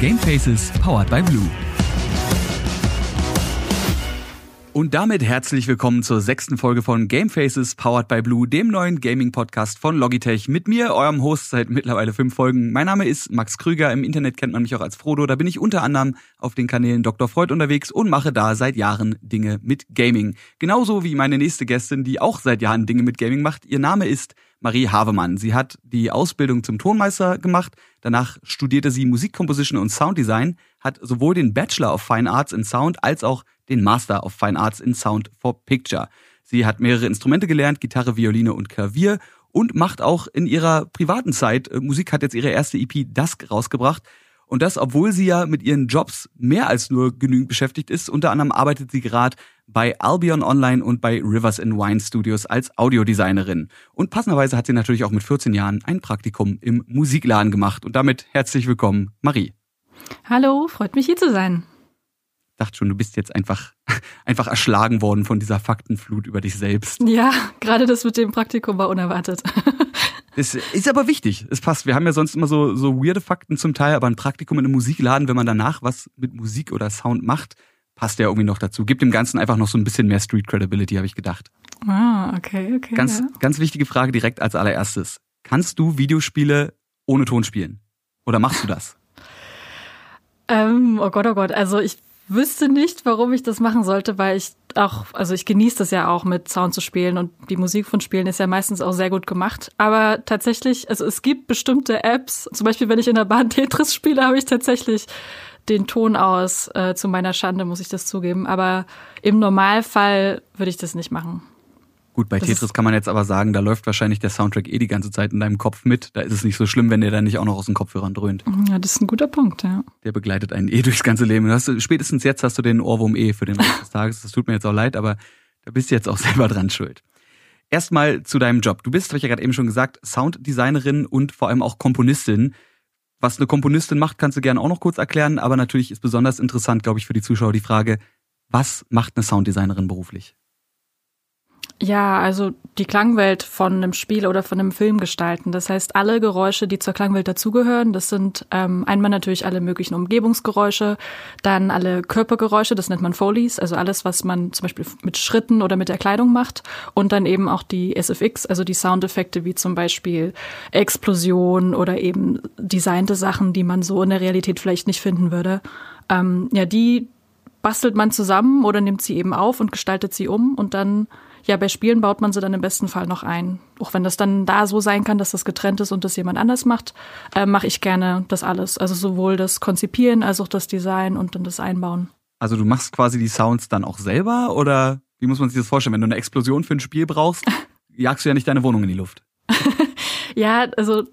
Gamefaces powered by Blue. Und damit herzlich willkommen zur sechsten Folge von Gamefaces Powered by Blue, dem neuen Gaming-Podcast von Logitech. Mit mir, eurem Host seit mittlerweile fünf Folgen. Mein Name ist Max Krüger. Im Internet kennt man mich auch als Frodo. Da bin ich unter anderem auf den Kanälen Dr. Freud unterwegs und mache da seit Jahren Dinge mit Gaming. Genauso wie meine nächste Gästin, die auch seit Jahren Dinge mit Gaming macht. Ihr Name ist Marie Havemann. Sie hat die Ausbildung zum Tonmeister gemacht. Danach studierte sie Musikkomposition und Sounddesign, hat sowohl den Bachelor of Fine Arts in Sound als auch den Master of Fine Arts in Sound for Picture. Sie hat mehrere Instrumente gelernt, Gitarre, Violine und Klavier und macht auch in ihrer privaten Zeit äh, Musik, hat jetzt ihre erste EP Dusk rausgebracht. Und das, obwohl sie ja mit ihren Jobs mehr als nur genügend beschäftigt ist. Unter anderem arbeitet sie gerade bei Albion Online und bei Rivers and Wine Studios als Audiodesignerin. Und passenderweise hat sie natürlich auch mit 14 Jahren ein Praktikum im Musikladen gemacht. Und damit herzlich willkommen, Marie. Hallo, freut mich hier zu sein dachte schon, du bist jetzt einfach, einfach erschlagen worden von dieser Faktenflut über dich selbst. Ja, gerade das mit dem Praktikum war unerwartet. Es ist aber wichtig. Es passt. Wir haben ja sonst immer so, so weirde Fakten zum Teil, aber ein Praktikum in einem Musikladen, wenn man danach was mit Musik oder Sound macht, passt ja irgendwie noch dazu. Gibt dem Ganzen einfach noch so ein bisschen mehr Street Credibility, habe ich gedacht. Ah, okay, okay. Ganz, ja. ganz wichtige Frage direkt als allererstes. Kannst du Videospiele ohne Ton spielen? Oder machst du das? Ähm, oh Gott, oh Gott. Also ich wüsste nicht, warum ich das machen sollte, weil ich auch, also ich genieße das ja auch mit Sound zu spielen und die Musik von Spielen ist ja meistens auch sehr gut gemacht. Aber tatsächlich, also es gibt bestimmte Apps, zum Beispiel wenn ich in der Bahn Tetris spiele, habe ich tatsächlich den Ton aus. Äh, zu meiner Schande muss ich das zugeben. Aber im Normalfall würde ich das nicht machen. Gut, bei das Tetris kann man jetzt aber sagen, da läuft wahrscheinlich der Soundtrack eh die ganze Zeit in deinem Kopf mit. Da ist es nicht so schlimm, wenn der dann nicht auch noch aus den Kopfhörern dröhnt. Ja, das ist ein guter Punkt, ja. Der begleitet einen eh durchs ganze Leben. Hast, spätestens jetzt hast du den Ohrwurm eh für den Rest des Tages. Das tut mir jetzt auch leid, aber da bist du jetzt auch selber dran schuld. Erstmal zu deinem Job. Du bist, habe ich ja gerade eben schon gesagt, Sounddesignerin und vor allem auch Komponistin. Was eine Komponistin macht, kannst du gerne auch noch kurz erklären, aber natürlich ist besonders interessant, glaube ich, für die Zuschauer die Frage, was macht eine Sounddesignerin beruflich? Ja, also die Klangwelt von einem Spiel oder von einem Film gestalten. Das heißt, alle Geräusche, die zur Klangwelt dazugehören, das sind ähm, einmal natürlich alle möglichen Umgebungsgeräusche, dann alle Körpergeräusche, das nennt man Foleys, also alles, was man zum Beispiel mit Schritten oder mit der Kleidung macht und dann eben auch die SFX, also die Soundeffekte wie zum Beispiel Explosion oder eben designte Sachen, die man so in der Realität vielleicht nicht finden würde. Ähm, ja, die bastelt man zusammen oder nimmt sie eben auf und gestaltet sie um und dann ja, bei Spielen baut man sie dann im besten Fall noch ein. Auch wenn das dann da so sein kann, dass das getrennt ist und das jemand anders macht, äh, mache ich gerne das alles. Also sowohl das Konzipieren als auch das Design und dann das Einbauen. Also du machst quasi die Sounds dann auch selber oder wie muss man sich das vorstellen? Wenn du eine Explosion für ein Spiel brauchst, jagst du ja nicht deine Wohnung in die Luft. ja, also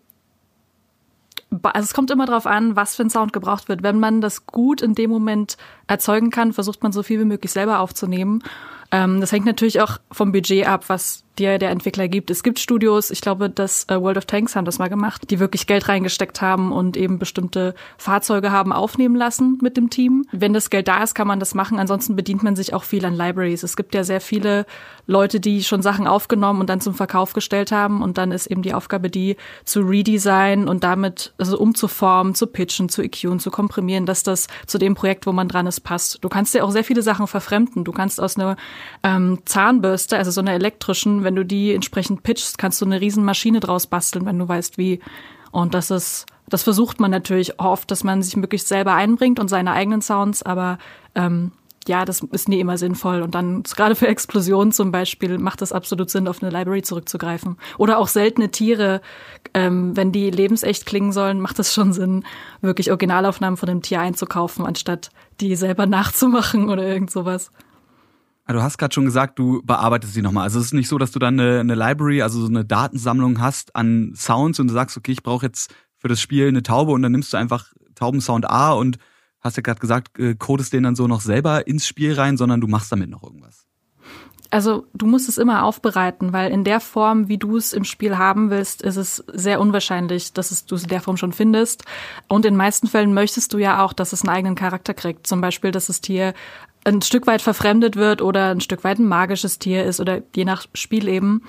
also es kommt immer darauf an, was für ein Sound gebraucht wird. Wenn man das gut in dem Moment erzeugen kann, versucht man so viel wie möglich selber aufzunehmen. Ähm, das hängt natürlich auch vom Budget ab, was dir der Entwickler gibt. Es gibt Studios, ich glaube, das äh, World of Tanks haben das mal gemacht, die wirklich Geld reingesteckt haben und eben bestimmte Fahrzeuge haben aufnehmen lassen mit dem Team. Wenn das Geld da ist, kann man das machen. Ansonsten bedient man sich auch viel an Libraries. Es gibt ja sehr viele Leute, die schon Sachen aufgenommen und dann zum Verkauf gestellt haben und dann ist eben die Aufgabe, die zu redesignen und damit also umzuformen, zu pitchen, zu EQen, zu komprimieren, dass das zu dem Projekt, wo man dran ist, passt. Du kannst ja auch sehr viele Sachen verfremden. Du kannst aus einer ähm, Zahnbürste, also so einer elektrischen, wenn du die entsprechend pitchst, kannst du eine riesen Maschine draus basteln, wenn du weißt wie. Und das ist, das versucht man natürlich oft, dass man sich möglichst selber einbringt und seine eigenen Sounds, aber ähm, ja, das ist nie immer sinnvoll. Und dann, gerade für Explosionen zum Beispiel, macht es absolut Sinn, auf eine Library zurückzugreifen. Oder auch seltene Tiere, ähm, wenn die lebensecht klingen sollen, macht es schon Sinn, wirklich Originalaufnahmen von dem Tier einzukaufen, anstatt die selber nachzumachen oder irgend sowas. Ah, du hast gerade schon gesagt, du bearbeitest sie nochmal. Also es ist nicht so, dass du dann eine, eine Library, also so eine Datensammlung hast an Sounds und du sagst, okay, ich brauche jetzt für das Spiel eine Taube und dann nimmst du einfach Taubensound A und hast ja gerade gesagt, äh, codest den dann so noch selber ins Spiel rein, sondern du machst damit noch irgendwas. Also du musst es immer aufbereiten, weil in der Form, wie du es im Spiel haben willst, ist es sehr unwahrscheinlich, dass du es in der Form schon findest. Und in den meisten Fällen möchtest du ja auch, dass es einen eigenen Charakter kriegt. Zum Beispiel, dass das Tier ein Stück weit verfremdet wird oder ein Stück weit ein magisches Tier ist oder je nach Spiel eben.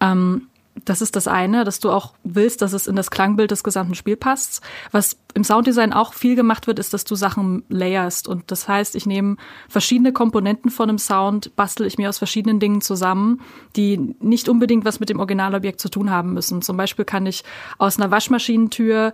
Ähm, Das ist das eine, dass du auch willst, dass es in das Klangbild des gesamten Spiels passt. Was im Sounddesign auch viel gemacht wird, ist, dass du Sachen layerst. Und das heißt, ich nehme verschiedene Komponenten von einem Sound, bastel ich mir aus verschiedenen Dingen zusammen, die nicht unbedingt was mit dem Originalobjekt zu tun haben müssen. Zum Beispiel kann ich aus einer Waschmaschinentür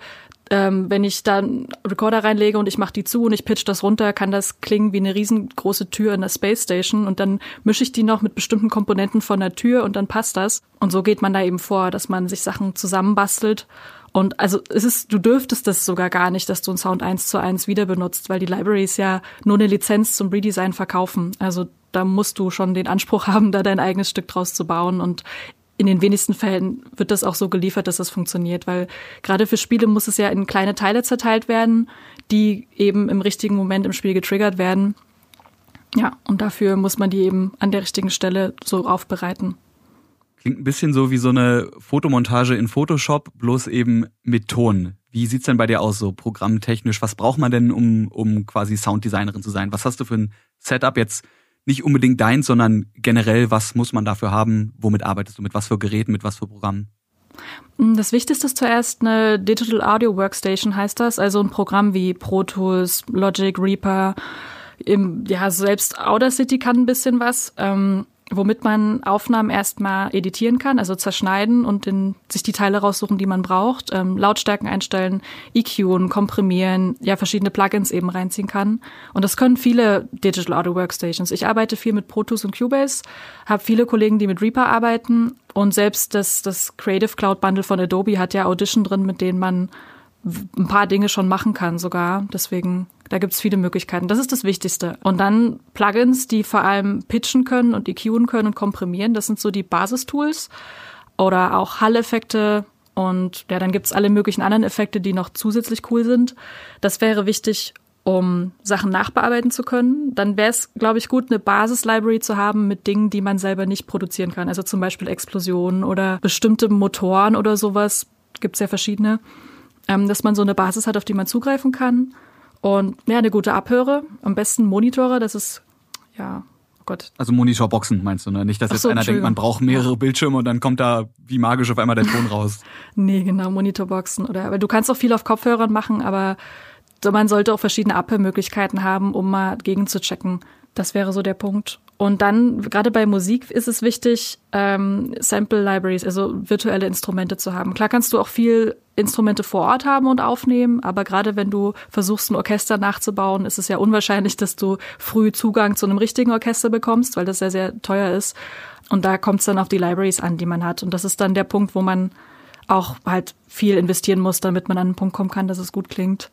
ähm, wenn ich da einen Recorder reinlege und ich mache die zu und ich pitch das runter, kann das klingen wie eine riesengroße Tür in der Space Station und dann mische ich die noch mit bestimmten Komponenten von der Tür und dann passt das. Und so geht man da eben vor, dass man sich Sachen zusammenbastelt. Und also es ist, du dürftest das sogar gar nicht, dass du einen Sound eins zu eins wieder benutzt, weil die Libraries ja nur eine Lizenz zum Redesign verkaufen. Also da musst du schon den Anspruch haben, da dein eigenes Stück draus zu bauen. Und in den wenigsten Fällen wird das auch so geliefert, dass das funktioniert, weil gerade für Spiele muss es ja in kleine Teile zerteilt werden, die eben im richtigen Moment im Spiel getriggert werden. Ja, und dafür muss man die eben an der richtigen Stelle so aufbereiten. Klingt ein bisschen so wie so eine Fotomontage in Photoshop, bloß eben mit Ton. Wie sieht's denn bei dir aus, so programmtechnisch? Was braucht man denn, um, um quasi Sounddesignerin zu sein? Was hast du für ein Setup jetzt? Nicht unbedingt deins, sondern generell, was muss man dafür haben? Womit arbeitest du? Mit was für Geräten, mit was für Programmen? Das Wichtigste ist zuerst eine Digital Audio Workstation, heißt das. Also ein Programm wie Pro Tools, Logic, Reaper. Im, ja, selbst Audacity kann ein bisschen was. Ähm, womit man Aufnahmen erstmal editieren kann, also zerschneiden und in, sich die Teile raussuchen, die man braucht, ähm, Lautstärken einstellen, EQen, komprimieren, ja verschiedene Plugins eben reinziehen kann. Und das können viele Digital Audio Workstations. Ich arbeite viel mit Pro Tools und Cubase, habe viele Kollegen, die mit Reaper arbeiten und selbst das, das Creative Cloud Bundle von Adobe hat ja Audition drin, mit denen man ein paar Dinge schon machen kann sogar. Deswegen, da gibt's viele Möglichkeiten. Das ist das Wichtigste. Und dann Plugins, die vor allem pitchen können und EQen können und komprimieren. Das sind so die Basistools. Oder auch Hall-Effekte. Und ja, dann gibt's alle möglichen anderen Effekte, die noch zusätzlich cool sind. Das wäre wichtig, um Sachen nachbearbeiten zu können. Dann wäre es, glaube ich, gut, eine Basis-Library zu haben mit Dingen, die man selber nicht produzieren kann. Also zum Beispiel Explosionen oder bestimmte Motoren oder sowas. Gibt's ja verschiedene ähm, dass man so eine Basis hat, auf die man zugreifen kann. Und ja, eine gute Abhöre, am besten Monitore, das ist, ja, oh Gott. Also Monitorboxen meinst du, ne? Nicht, dass jetzt so, einer denkt, man braucht mehrere Bildschirme und dann kommt da wie magisch auf einmal der Ton raus. nee, genau, Monitorboxen. Oder, aber du kannst auch viel auf Kopfhörern machen, aber man sollte auch verschiedene Abhörmöglichkeiten haben, um mal gegen zu checken. Das wäre so der Punkt. Und dann, gerade bei Musik ist es wichtig, ähm, Sample Libraries, also virtuelle Instrumente zu haben. Klar kannst du auch viel Instrumente vor Ort haben und aufnehmen, aber gerade wenn du versuchst, ein Orchester nachzubauen, ist es ja unwahrscheinlich, dass du früh Zugang zu einem richtigen Orchester bekommst, weil das sehr, sehr teuer ist. Und da kommt es dann auf die Libraries an, die man hat. Und das ist dann der Punkt, wo man auch halt viel investieren muss, damit man an einen Punkt kommen kann, dass es gut klingt.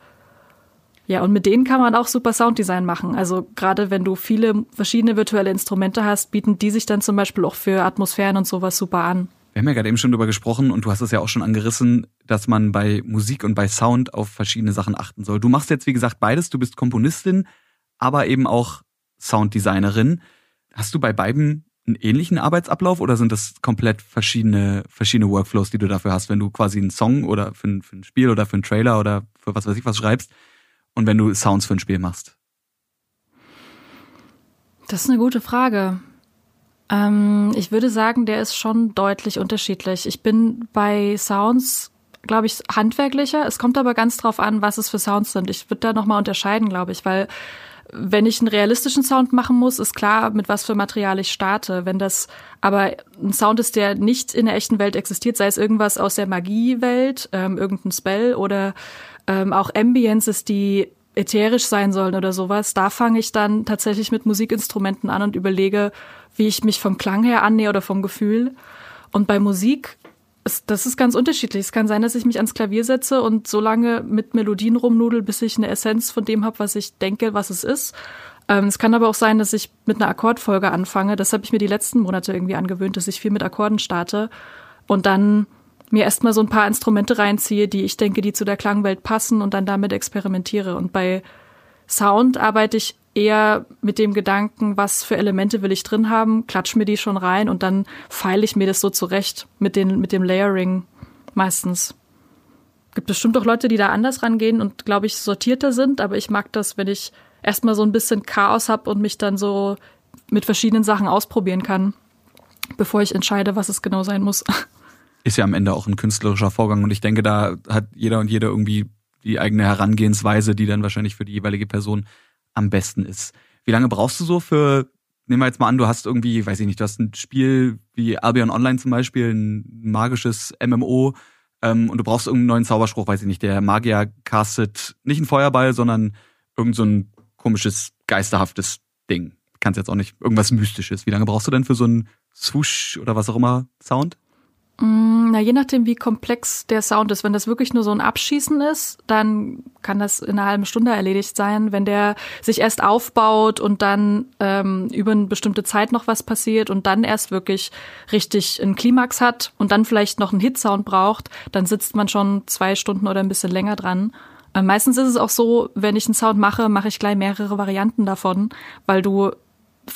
Ja, und mit denen kann man auch super Sounddesign machen. Also gerade wenn du viele verschiedene virtuelle Instrumente hast, bieten die sich dann zum Beispiel auch für Atmosphären und sowas super an. Wir haben ja gerade eben schon darüber gesprochen und du hast es ja auch schon angerissen, dass man bei Musik und bei Sound auf verschiedene Sachen achten soll. Du machst jetzt, wie gesagt, beides. Du bist Komponistin, aber eben auch Sounddesignerin. Hast du bei beiden einen ähnlichen Arbeitsablauf oder sind das komplett verschiedene, verschiedene Workflows, die du dafür hast, wenn du quasi einen Song oder für ein, für ein Spiel oder für einen Trailer oder für was weiß ich was schreibst? Und wenn du Sounds für ein Spiel machst? Das ist eine gute Frage. Ähm, ich würde sagen, der ist schon deutlich unterschiedlich. Ich bin bei Sounds, glaube ich, handwerklicher. Es kommt aber ganz drauf an, was es für Sounds sind. Ich würde da nochmal unterscheiden, glaube ich, weil wenn ich einen realistischen Sound machen muss, ist klar, mit was für Material ich starte. Wenn das aber ein Sound ist, der nicht in der echten Welt existiert, sei es irgendwas aus der Magiewelt, ähm, irgendein Spell oder ähm, auch Ambiences, die ätherisch sein sollen oder sowas, da fange ich dann tatsächlich mit Musikinstrumenten an und überlege, wie ich mich vom Klang her annähe oder vom Gefühl. Und bei Musik, ist, das ist ganz unterschiedlich. Es kann sein, dass ich mich ans Klavier setze und so lange mit Melodien rumnudel, bis ich eine Essenz von dem habe, was ich denke, was es ist. Ähm, es kann aber auch sein, dass ich mit einer Akkordfolge anfange. Das habe ich mir die letzten Monate irgendwie angewöhnt, dass ich viel mit Akkorden starte. Und dann mir erstmal so ein paar Instrumente reinziehe, die ich denke, die zu der Klangwelt passen und dann damit experimentiere. Und bei Sound arbeite ich eher mit dem Gedanken, was für Elemente will ich drin haben, klatsch mir die schon rein und dann feile ich mir das so zurecht mit, den, mit dem Layering meistens. Gibt bestimmt auch Leute, die da anders rangehen und, glaube ich, sortierter sind, aber ich mag das, wenn ich erstmal so ein bisschen Chaos habe und mich dann so mit verschiedenen Sachen ausprobieren kann, bevor ich entscheide, was es genau sein muss. Ist ja am Ende auch ein künstlerischer Vorgang und ich denke, da hat jeder und jede irgendwie die eigene Herangehensweise, die dann wahrscheinlich für die jeweilige Person am besten ist. Wie lange brauchst du so für, nehmen wir jetzt mal an, du hast irgendwie, weiß ich nicht, du hast ein Spiel wie Albion Online zum Beispiel, ein magisches MMO, ähm, und du brauchst irgendeinen neuen Zauberspruch, weiß ich nicht, der Magier castet nicht einen Feuerball, sondern irgend so ein komisches, geisterhaftes Ding. Kannst jetzt auch nicht, irgendwas Mystisches. Wie lange brauchst du denn für so einen Swoosh oder was auch immer Sound? Mm, na, je nachdem, wie komplex der Sound ist. Wenn das wirklich nur so ein Abschießen ist, dann kann das in einer halben Stunde erledigt sein. Wenn der sich erst aufbaut und dann ähm, über eine bestimmte Zeit noch was passiert und dann erst wirklich richtig einen Klimax hat und dann vielleicht noch einen Hit-Sound braucht, dann sitzt man schon zwei Stunden oder ein bisschen länger dran. Äh, meistens ist es auch so, wenn ich einen Sound mache, mache ich gleich mehrere Varianten davon, weil du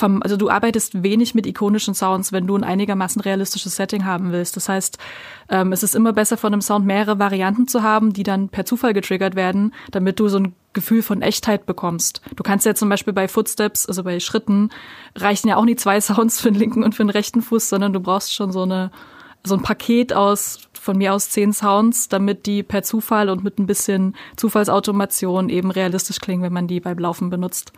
also du arbeitest wenig mit ikonischen Sounds, wenn du ein einigermaßen realistisches Setting haben willst. Das heißt, ähm, es ist immer besser von einem Sound mehrere Varianten zu haben, die dann per Zufall getriggert werden, damit du so ein Gefühl von Echtheit bekommst. Du kannst ja zum Beispiel bei Footsteps, also bei Schritten, reichen ja auch nie zwei Sounds für den linken und für den rechten Fuß, sondern du brauchst schon so eine so ein Paket aus von mir aus zehn Sounds, damit die per Zufall und mit ein bisschen Zufallsautomation eben realistisch klingen, wenn man die beim Laufen benutzt.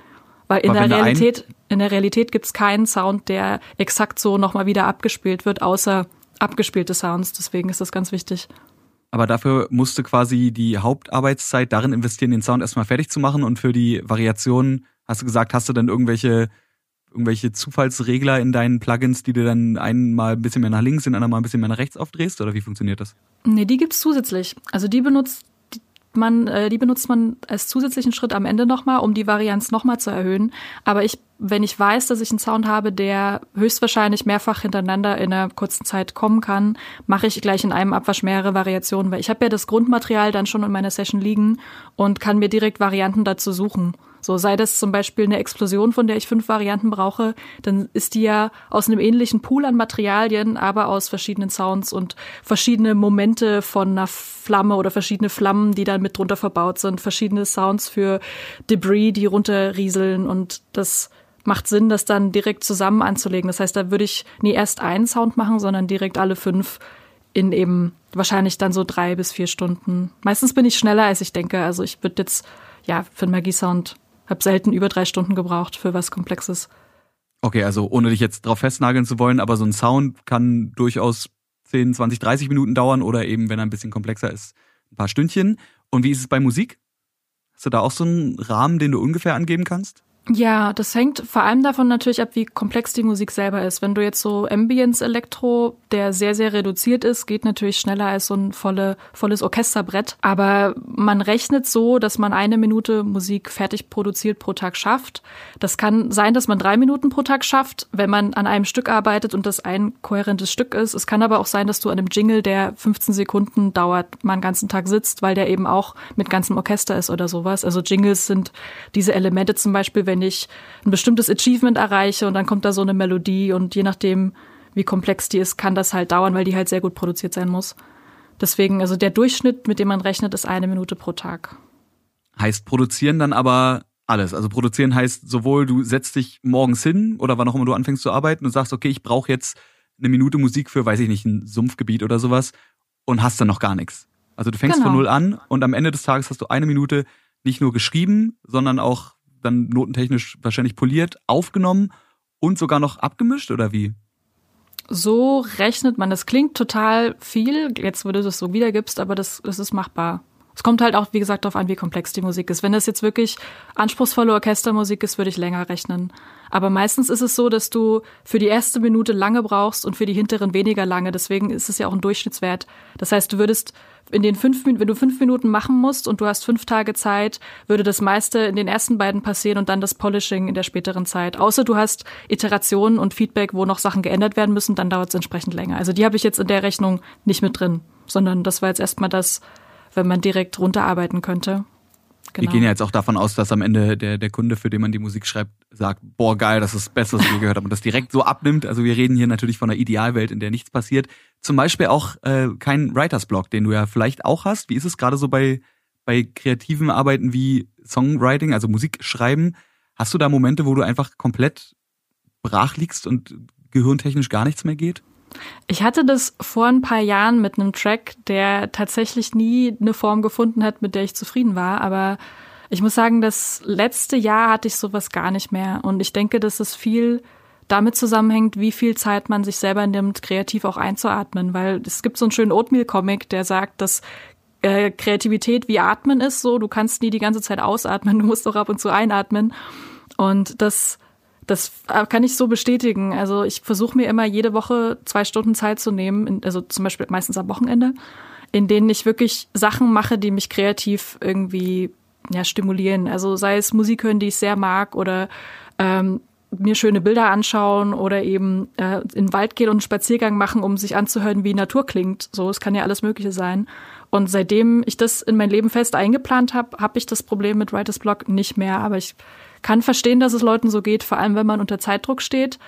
Weil in der Realität, in der Realität gibt es keinen Sound, der exakt so nochmal wieder abgespielt wird, außer abgespielte Sounds. Deswegen ist das ganz wichtig. Aber dafür musste quasi die Hauptarbeitszeit darin investieren, den Sound erstmal fertig zu machen und für die Variationen, hast du gesagt, hast du dann irgendwelche irgendwelche Zufallsregler in deinen Plugins, die du dann einmal ein bisschen mehr nach links, den anderen mal ein bisschen mehr nach rechts aufdrehst? Oder wie funktioniert das? Nee, die gibt's zusätzlich. Also die benutzt man, äh, die benutzt man als zusätzlichen Schritt am Ende nochmal, um die Varianz nochmal zu erhöhen. Aber ich, wenn ich weiß, dass ich einen Sound habe, der höchstwahrscheinlich mehrfach hintereinander in einer kurzen Zeit kommen kann, mache ich gleich in einem Abwasch mehrere Variationen, weil ich habe ja das Grundmaterial dann schon in meiner Session liegen und kann mir direkt Varianten dazu suchen. So sei das zum Beispiel eine Explosion, von der ich fünf Varianten brauche, dann ist die ja aus einem ähnlichen Pool an Materialien, aber aus verschiedenen Sounds und verschiedene Momente von einer Flamme oder verschiedene Flammen, die dann mit drunter verbaut sind, verschiedene Sounds für Debris, die runterrieseln und das macht Sinn, das dann direkt zusammen anzulegen. Das heißt, da würde ich nie erst einen Sound machen, sondern direkt alle fünf in eben wahrscheinlich dann so drei bis vier Stunden. Meistens bin ich schneller, als ich denke. Also ich würde jetzt, ja, für einen Magie-Sound hab selten über drei Stunden gebraucht für was Komplexes. Okay, also ohne dich jetzt drauf festnageln zu wollen, aber so ein Sound kann durchaus 10, 20, 30 Minuten dauern oder eben, wenn er ein bisschen komplexer ist, ein paar Stündchen. Und wie ist es bei Musik? Hast du da auch so einen Rahmen, den du ungefähr angeben kannst? Ja, das hängt vor allem davon natürlich ab, wie komplex die Musik selber ist. Wenn du jetzt so Ambience Elektro, der sehr, sehr reduziert ist, geht natürlich schneller als so ein volle, volles Orchesterbrett. Aber man rechnet so, dass man eine Minute Musik fertig produziert pro Tag schafft. Das kann sein, dass man drei Minuten pro Tag schafft, wenn man an einem Stück arbeitet und das ein kohärentes Stück ist. Es kann aber auch sein, dass du an einem Jingle, der 15 Sekunden dauert, mal einen ganzen Tag sitzt, weil der eben auch mit ganzem Orchester ist oder sowas. Also Jingles sind diese Elemente zum Beispiel, wenn ich ein bestimmtes Achievement erreiche und dann kommt da so eine Melodie und je nachdem, wie komplex die ist, kann das halt dauern, weil die halt sehr gut produziert sein muss. Deswegen, also der Durchschnitt, mit dem man rechnet, ist eine Minute pro Tag. Heißt produzieren dann aber alles. Also produzieren heißt sowohl du setzt dich morgens hin oder wann auch immer du anfängst zu arbeiten und sagst, okay, ich brauche jetzt eine Minute Musik für, weiß ich nicht, ein Sumpfgebiet oder sowas und hast dann noch gar nichts. Also du fängst genau. von null an und am Ende des Tages hast du eine Minute nicht nur geschrieben, sondern auch dann notentechnisch wahrscheinlich poliert, aufgenommen und sogar noch abgemischt oder wie? So rechnet man. Das klingt total viel, jetzt, wo du das so wiedergibst, aber das, das ist machbar. Es kommt halt auch, wie gesagt, darauf an, wie komplex die Musik ist. Wenn das jetzt wirklich anspruchsvolle Orchestermusik ist, würde ich länger rechnen. Aber meistens ist es so, dass du für die erste Minute lange brauchst und für die hinteren weniger lange. Deswegen ist es ja auch ein Durchschnittswert. Das heißt, du würdest in den fünf Minuten, wenn du fünf Minuten machen musst und du hast fünf Tage Zeit, würde das meiste in den ersten beiden passieren und dann das Polishing in der späteren Zeit. Außer du hast Iterationen und Feedback, wo noch Sachen geändert werden müssen, dann dauert es entsprechend länger. Also die habe ich jetzt in der Rechnung nicht mit drin, sondern das war jetzt erstmal das, wenn man direkt runterarbeiten könnte. Genau. Wir gehen ja jetzt auch davon aus, dass am Ende der, der Kunde, für den man die Musik schreibt, sagt, boah, geil, das ist das Beste, was ich je gehört habe und das direkt so abnimmt. Also wir reden hier natürlich von einer Idealwelt, in der nichts passiert. Zum Beispiel auch äh, kein Writers Block, den du ja vielleicht auch hast. Wie ist es gerade so bei, bei kreativen Arbeiten wie Songwriting, also Musik schreiben? Hast du da Momente, wo du einfach komplett brach liegst und gehirntechnisch gar nichts mehr geht? Ich hatte das vor ein paar Jahren mit einem Track, der tatsächlich nie eine Form gefunden hat, mit der ich zufrieden war. Aber ich muss sagen, das letzte Jahr hatte ich sowas gar nicht mehr. Und ich denke, dass es viel damit zusammenhängt, wie viel Zeit man sich selber nimmt, kreativ auch einzuatmen. Weil es gibt so einen schönen Oatmeal-Comic, der sagt, dass äh, Kreativität wie Atmen ist so. Du kannst nie die ganze Zeit ausatmen, du musst auch ab und zu einatmen. Und das das äh, kann ich so bestätigen. Also ich versuche mir immer jede Woche zwei Stunden Zeit zu nehmen, also zum Beispiel meistens am Wochenende, in denen ich wirklich Sachen mache, die mich kreativ irgendwie ja, stimulieren. Also sei es Musik hören, die ich sehr mag oder ähm, mir schöne Bilder anschauen oder eben äh, in den Wald gehen und einen Spaziergang machen, um sich anzuhören, wie Natur klingt. So, es kann ja alles Mögliche sein. Und seitdem ich das in mein Leben fest eingeplant habe, habe ich das Problem mit Writers Block nicht mehr. Aber ich kann verstehen, dass es Leuten so geht, vor allem wenn man unter Zeitdruck steht.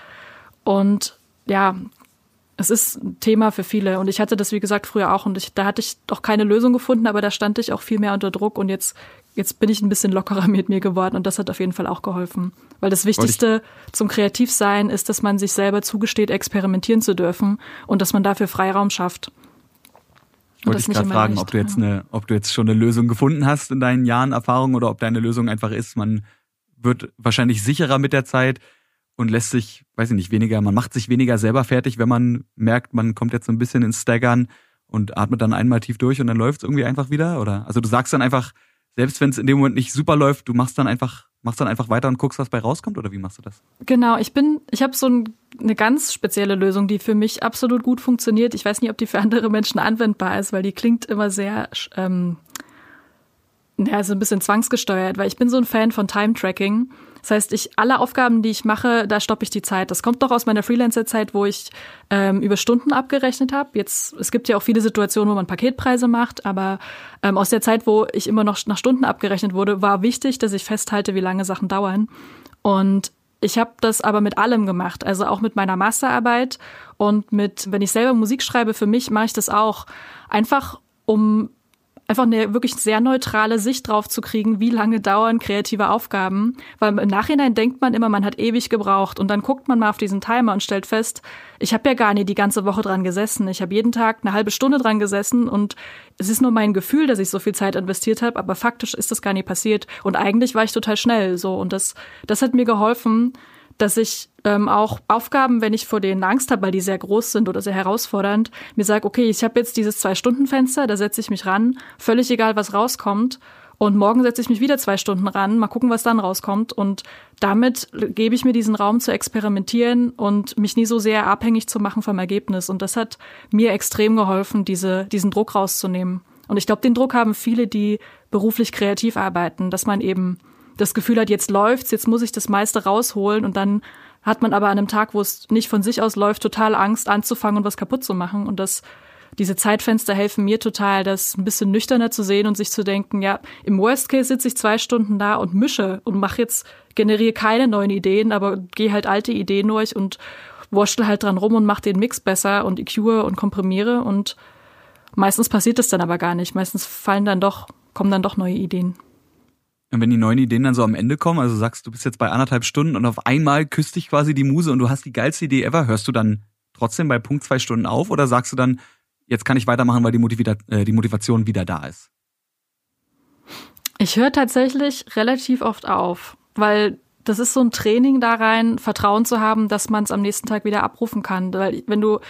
Und ja, es ist ein Thema für viele. Und ich hatte das, wie gesagt, früher auch. Und ich, da hatte ich doch keine Lösung gefunden, aber da stand ich auch viel mehr unter Druck. Und jetzt, jetzt bin ich ein bisschen lockerer mit mir geworden. Und das hat auf jeden Fall auch geholfen. Weil das Wichtigste zum Kreativsein ist, dass man sich selber zugesteht, experimentieren zu dürfen und dass man dafür Freiraum schafft. Wollte ich gerade fragen, ob du jetzt eine, ob du jetzt schon eine Lösung gefunden hast in deinen Jahren Erfahrung oder ob deine Lösung einfach ist, man wird wahrscheinlich sicherer mit der Zeit und lässt sich, weiß ich nicht, weniger, man macht sich weniger selber fertig, wenn man merkt, man kommt jetzt so ein bisschen ins Staggern und atmet dann einmal tief durch und dann läuft es irgendwie einfach wieder, oder? Also du sagst dann einfach, selbst wenn es in dem Moment nicht super läuft, du machst dann einfach, machst dann einfach weiter und guckst, was bei rauskommt, oder wie machst du das? Genau, ich bin, ich habe so ein, eine ganz spezielle Lösung, die für mich absolut gut funktioniert. Ich weiß nicht, ob die für andere Menschen anwendbar ist, weil die klingt immer sehr ähm, ja, so ein bisschen zwangsgesteuert, weil ich bin so ein Fan von Time-Tracking. Das heißt, ich alle Aufgaben, die ich mache, da stoppe ich die Zeit. Das kommt doch aus meiner Freelancer-Zeit, wo ich ähm, über Stunden abgerechnet habe. Jetzt es gibt ja auch viele Situationen, wo man Paketpreise macht, aber ähm, aus der Zeit, wo ich immer noch nach Stunden abgerechnet wurde, war wichtig, dass ich festhalte, wie lange Sachen dauern. Und ich habe das aber mit allem gemacht, also auch mit meiner Masterarbeit und mit, wenn ich selber Musik schreibe, für mich mache ich das auch einfach, um einfach eine wirklich sehr neutrale Sicht drauf zu kriegen, wie lange dauern kreative Aufgaben. Weil im Nachhinein denkt man immer, man hat ewig gebraucht und dann guckt man mal auf diesen Timer und stellt fest, ich habe ja gar nicht die ganze Woche dran gesessen. Ich habe jeden Tag eine halbe Stunde dran gesessen und es ist nur mein Gefühl, dass ich so viel Zeit investiert habe, aber faktisch ist das gar nicht passiert. Und eigentlich war ich total schnell so und das, das hat mir geholfen, dass ich ähm, auch Aufgaben, wenn ich vor denen Angst habe, weil die sehr groß sind oder sehr herausfordernd, mir sage, okay, ich habe jetzt dieses Zwei-Stunden-Fenster, da setze ich mich ran, völlig egal, was rauskommt. Und morgen setze ich mich wieder zwei Stunden ran, mal gucken, was dann rauskommt. Und damit gebe ich mir diesen Raum zu experimentieren und mich nie so sehr abhängig zu machen vom Ergebnis. Und das hat mir extrem geholfen, diese, diesen Druck rauszunehmen. Und ich glaube, den Druck haben viele, die beruflich kreativ arbeiten, dass man eben das Gefühl hat, jetzt läuft's, jetzt muss ich das meiste rausholen und dann hat man aber an einem Tag, wo es nicht von sich aus läuft, total Angst anzufangen und was kaputt zu machen und das diese Zeitfenster helfen mir total, das ein bisschen nüchterner zu sehen und sich zu denken, ja, im Worst Case sitze ich zwei Stunden da und mische und mache jetzt, generiere keine neuen Ideen, aber gehe halt alte Ideen durch und wurschtel halt dran rum und mache den Mix besser und EQe und komprimiere und meistens passiert das dann aber gar nicht. Meistens fallen dann doch, kommen dann doch neue Ideen. Und wenn die neuen Ideen dann so am Ende kommen, also sagst du bist jetzt bei anderthalb Stunden und auf einmal küsst dich quasi die Muse und du hast die geilste Idee ever, hörst du dann trotzdem bei Punkt zwei Stunden auf oder sagst du dann, jetzt kann ich weitermachen, weil die, Motiva äh, die Motivation wieder da ist? Ich höre tatsächlich relativ oft auf, weil das ist so ein Training da rein, Vertrauen zu haben, dass man es am nächsten Tag wieder abrufen kann. Weil wenn du,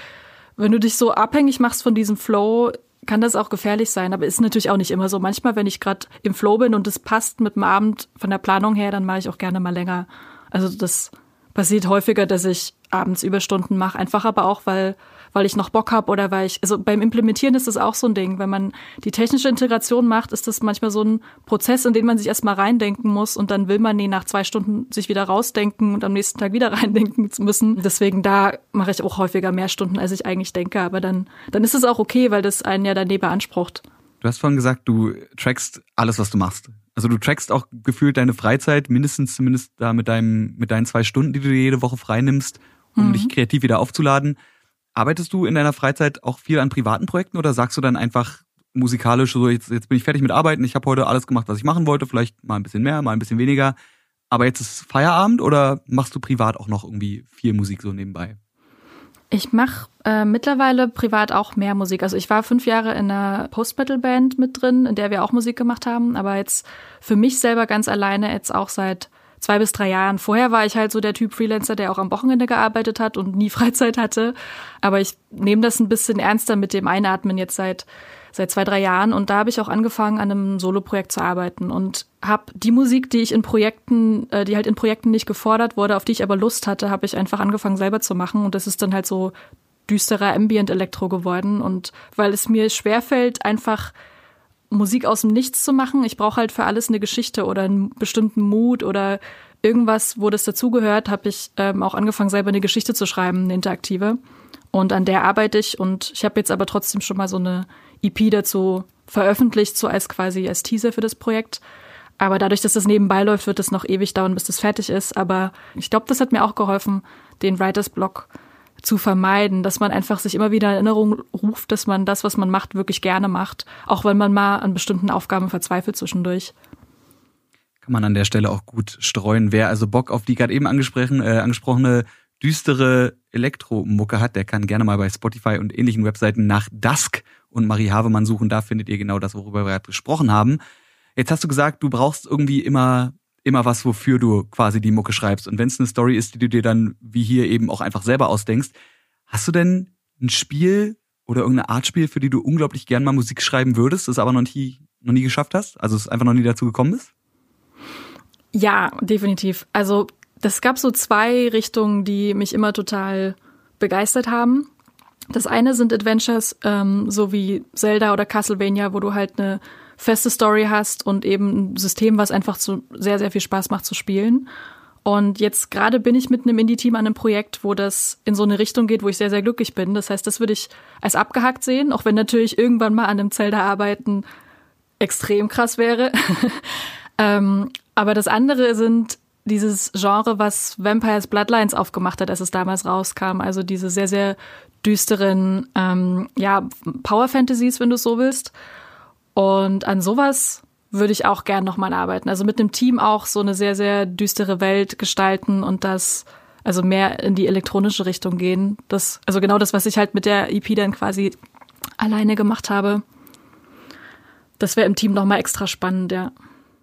wenn du dich so abhängig machst von diesem Flow, kann das auch gefährlich sein, aber ist natürlich auch nicht immer so. Manchmal, wenn ich gerade im Flow bin und es passt mit dem Abend von der Planung her, dann mache ich auch gerne mal länger. Also das passiert häufiger, dass ich abends Überstunden mache, einfach aber auch, weil weil ich noch Bock habe oder weil ich, also beim Implementieren ist das auch so ein Ding. Wenn man die technische Integration macht, ist das manchmal so ein Prozess, in den man sich erstmal reindenken muss und dann will man nie nach zwei Stunden sich wieder rausdenken und am nächsten Tag wieder reindenken müssen. Deswegen da mache ich auch häufiger mehr Stunden, als ich eigentlich denke. Aber dann, dann ist es auch okay, weil das einen ja daneben beansprucht. Du hast vorhin gesagt, du trackst alles, was du machst. Also du trackst auch gefühlt deine Freizeit, mindestens zumindest da mit deinem, mit deinen zwei Stunden, die du dir jede Woche frei nimmst, um mhm. dich kreativ wieder aufzuladen. Arbeitest du in deiner Freizeit auch viel an privaten Projekten oder sagst du dann einfach musikalisch, so jetzt, jetzt bin ich fertig mit Arbeiten, ich habe heute alles gemacht, was ich machen wollte, vielleicht mal ein bisschen mehr, mal ein bisschen weniger, aber jetzt ist Feierabend oder machst du privat auch noch irgendwie viel Musik so nebenbei? Ich mache äh, mittlerweile privat auch mehr Musik. Also ich war fünf Jahre in einer Post-Metal-Band mit drin, in der wir auch Musik gemacht haben, aber jetzt für mich selber ganz alleine jetzt auch seit zwei bis drei Jahren. Vorher war ich halt so der Typ Freelancer, der auch am Wochenende gearbeitet hat und nie Freizeit hatte. Aber ich nehme das ein bisschen ernster mit dem Einatmen jetzt seit seit zwei, drei Jahren. Und da habe ich auch angefangen, an einem Soloprojekt zu arbeiten und habe die Musik, die ich in Projekten, äh, die halt in Projekten nicht gefordert wurde, auf die ich aber Lust hatte, habe ich einfach angefangen selber zu machen. Und das ist dann halt so düsterer Ambient-Elektro geworden. Und weil es mir schwerfällt, einfach Musik aus dem Nichts zu machen, ich brauche halt für alles eine Geschichte oder einen bestimmten Mut oder irgendwas, wo das dazugehört, habe ich ähm, auch angefangen, selber eine Geschichte zu schreiben, eine interaktive. Und an der arbeite ich und ich habe jetzt aber trotzdem schon mal so eine EP dazu veröffentlicht, so als quasi als Teaser für das Projekt. Aber dadurch, dass das nebenbei läuft, wird es noch ewig dauern, bis das fertig ist. Aber ich glaube, das hat mir auch geholfen, den Writers Block zu vermeiden, dass man einfach sich immer wieder in Erinnerung ruft, dass man das, was man macht, wirklich gerne macht, auch wenn man mal an bestimmten Aufgaben verzweifelt zwischendurch. Kann man an der Stelle auch gut streuen. Wer also Bock auf die gerade eben angesprochen, äh, angesprochene düstere Elektromucke hat, der kann gerne mal bei Spotify und ähnlichen Webseiten nach Dusk und Marie Havemann suchen. Da findet ihr genau das, worüber wir gerade gesprochen haben. Jetzt hast du gesagt, du brauchst irgendwie immer immer was, wofür du quasi die Mucke schreibst. Und wenn es eine Story ist, die du dir dann wie hier eben auch einfach selber ausdenkst, hast du denn ein Spiel oder irgendeine Art Spiel, für die du unglaublich gern mal Musik schreiben würdest, das aber noch nie, noch nie geschafft hast? Also es einfach noch nie dazu gekommen ist? Ja, definitiv. Also das gab so zwei Richtungen, die mich immer total begeistert haben. Das eine sind Adventures, ähm, so wie Zelda oder Castlevania, wo du halt eine feste Story hast und eben ein System, was einfach so sehr, sehr viel Spaß macht zu spielen. Und jetzt gerade bin ich mit einem Indie-Team an einem Projekt, wo das in so eine Richtung geht, wo ich sehr, sehr glücklich bin. Das heißt, das würde ich als abgehackt sehen, auch wenn natürlich irgendwann mal an einem Zelda arbeiten extrem krass wäre. ähm, aber das andere sind dieses Genre, was Vampires Bloodlines aufgemacht hat, als es damals rauskam. Also diese sehr, sehr düsteren, ähm, ja, Power Fantasies, wenn du es so willst. Und an sowas würde ich auch gern nochmal arbeiten. Also mit einem Team auch so eine sehr, sehr düstere Welt gestalten und das, also mehr in die elektronische Richtung gehen. Das, also genau das, was ich halt mit der EP dann quasi alleine gemacht habe. Das wäre im Team nochmal extra spannend, ja.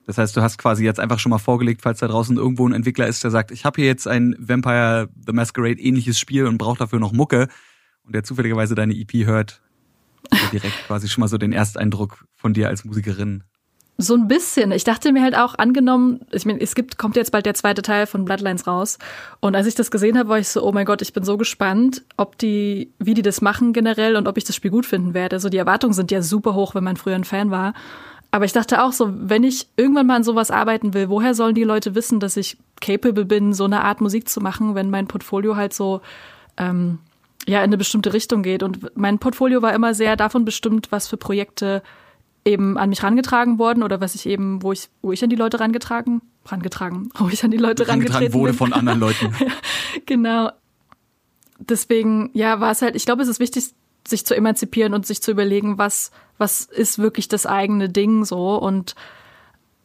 Das heißt, du hast quasi jetzt einfach schon mal vorgelegt, falls da draußen irgendwo ein Entwickler ist, der sagt, ich habe hier jetzt ein Vampire the Masquerade ähnliches Spiel und brauche dafür noch Mucke und der zufälligerweise deine EP hört, direkt quasi schon mal so den Ersteindruck von dir als Musikerin. So ein bisschen. Ich dachte mir halt auch, angenommen, ich meine, es gibt, kommt jetzt bald der zweite Teil von Bloodlines raus. Und als ich das gesehen habe, war ich so, oh mein Gott, ich bin so gespannt, ob die, wie die das machen generell und ob ich das Spiel gut finden werde. Also die Erwartungen sind ja super hoch, wenn man früher ein Fan war. Aber ich dachte auch so, wenn ich irgendwann mal an sowas arbeiten will, woher sollen die Leute wissen, dass ich capable bin, so eine Art Musik zu machen, wenn mein Portfolio halt so ähm, ja in eine bestimmte Richtung geht. Und mein Portfolio war immer sehr davon bestimmt, was für Projekte eben an mich rangetragen wurden oder was ich eben, wo ich, wo ich an die Leute rangetragen, rangetragen, wo ich an die Leute rangetragen wurde bin. von anderen Leuten. genau. Deswegen, ja, war es halt, ich glaube, es ist wichtig, sich zu emanzipieren und sich zu überlegen, was, was ist wirklich das eigene Ding so und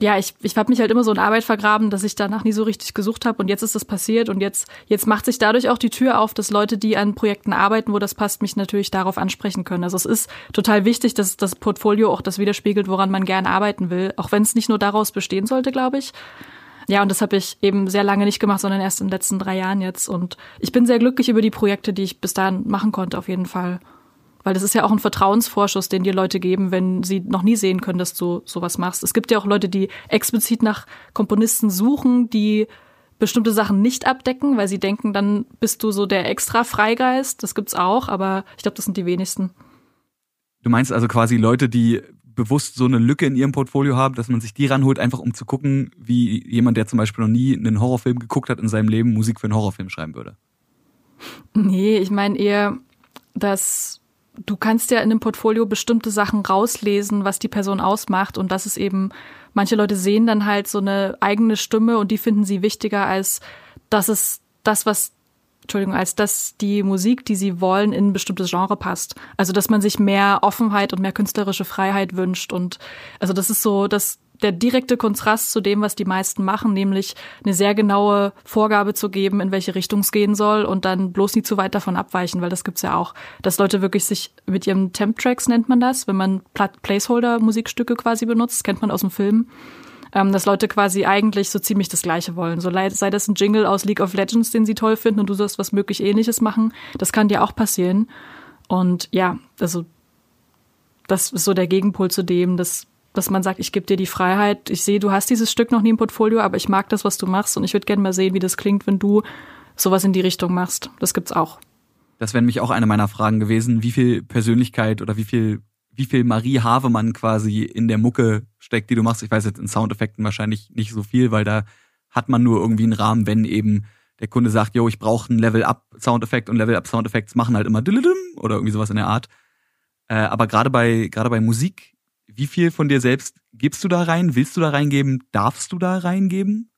ja, ich, ich habe mich halt immer so in Arbeit vergraben, dass ich danach nie so richtig gesucht habe und jetzt ist das passiert und jetzt, jetzt macht sich dadurch auch die Tür auf, dass Leute, die an Projekten arbeiten, wo das passt, mich natürlich darauf ansprechen können. Also es ist total wichtig, dass das Portfolio auch das widerspiegelt, woran man gerne arbeiten will, auch wenn es nicht nur daraus bestehen sollte, glaube ich. Ja, und das habe ich eben sehr lange nicht gemacht, sondern erst in den letzten drei Jahren jetzt. Und ich bin sehr glücklich über die Projekte, die ich bis dahin machen konnte, auf jeden Fall. Weil das ist ja auch ein Vertrauensvorschuss, den dir Leute geben, wenn sie noch nie sehen können, dass du sowas machst. Es gibt ja auch Leute, die explizit nach Komponisten suchen, die bestimmte Sachen nicht abdecken, weil sie denken, dann bist du so der extra Freigeist. Das gibt's auch, aber ich glaube, das sind die wenigsten. Du meinst also quasi Leute, die bewusst so eine Lücke in ihrem Portfolio haben, dass man sich die ranholt, einfach um zu gucken, wie jemand, der zum Beispiel noch nie einen Horrorfilm geguckt hat in seinem Leben, Musik für einen Horrorfilm schreiben würde? Nee, ich meine eher, dass du kannst ja in dem Portfolio bestimmte Sachen rauslesen, was die Person ausmacht. Und das ist eben, manche Leute sehen dann halt so eine eigene Stimme und die finden sie wichtiger als das ist das, was Entschuldigung, als dass die Musik, die sie wollen, in ein bestimmtes Genre passt. Also dass man sich mehr Offenheit und mehr künstlerische Freiheit wünscht. Und also das ist so, dass der direkte Kontrast zu dem, was die meisten machen, nämlich eine sehr genaue Vorgabe zu geben, in welche Richtung es gehen soll und dann bloß nie zu weit davon abweichen, weil das gibt's ja auch, dass Leute wirklich sich mit ihrem Temp-Tracks nennt man das, wenn man Placeholder-Musikstücke quasi benutzt, kennt man aus dem Film, ähm, dass Leute quasi eigentlich so ziemlich das Gleiche wollen. So sei das ein Jingle aus League of Legends, den sie toll finden und du sollst was möglich Ähnliches machen, das kann dir auch passieren. Und ja, also das ist so der Gegenpol zu dem, dass dass man sagt, ich gebe dir die Freiheit, ich sehe, du hast dieses Stück noch nie im Portfolio, aber ich mag das, was du machst und ich würde gerne mal sehen, wie das klingt, wenn du sowas in die Richtung machst. Das gibt's auch. Das wäre nämlich auch eine meiner Fragen gewesen, wie viel Persönlichkeit oder wie viel wie viel Marie Havemann quasi in der Mucke steckt, die du machst. Ich weiß jetzt in Soundeffekten wahrscheinlich nicht so viel, weil da hat man nur irgendwie einen Rahmen, wenn eben der Kunde sagt, yo, ich brauche einen Level-Up-Soundeffekt und Level-Up-Soundeffekts machen halt immer oder irgendwie sowas in der Art. Äh, aber gerade bei, gerade bei Musik wie viel von dir selbst gibst du da rein? Willst du da reingeben? Darfst du da reingeben?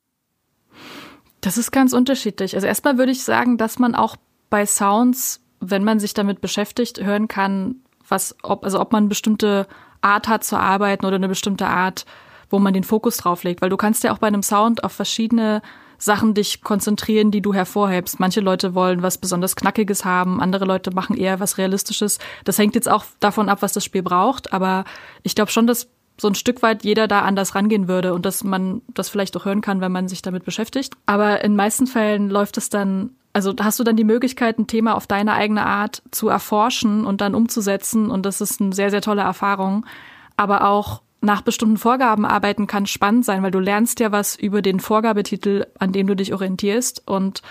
Das ist ganz unterschiedlich. Also erstmal würde ich sagen, dass man auch bei Sounds, wenn man sich damit beschäftigt, hören kann, was, ob, also ob man eine bestimmte Art hat zu arbeiten oder eine bestimmte Art, wo man den Fokus drauf legt. Weil du kannst ja auch bei einem Sound auf verschiedene Sachen dich konzentrieren, die du hervorhebst. Manche Leute wollen was besonders Knackiges haben, andere Leute machen eher was Realistisches. Das hängt jetzt auch davon ab, was das Spiel braucht, aber ich glaube schon, dass so ein Stück weit jeder da anders rangehen würde und dass man das vielleicht auch hören kann, wenn man sich damit beschäftigt. Aber in meisten Fällen läuft es dann, also hast du dann die Möglichkeit, ein Thema auf deine eigene Art zu erforschen und dann umzusetzen und das ist eine sehr, sehr tolle Erfahrung. Aber auch nach bestimmten Vorgaben arbeiten kann spannend sein, weil du lernst ja was über den Vorgabetitel, an dem du dich orientierst und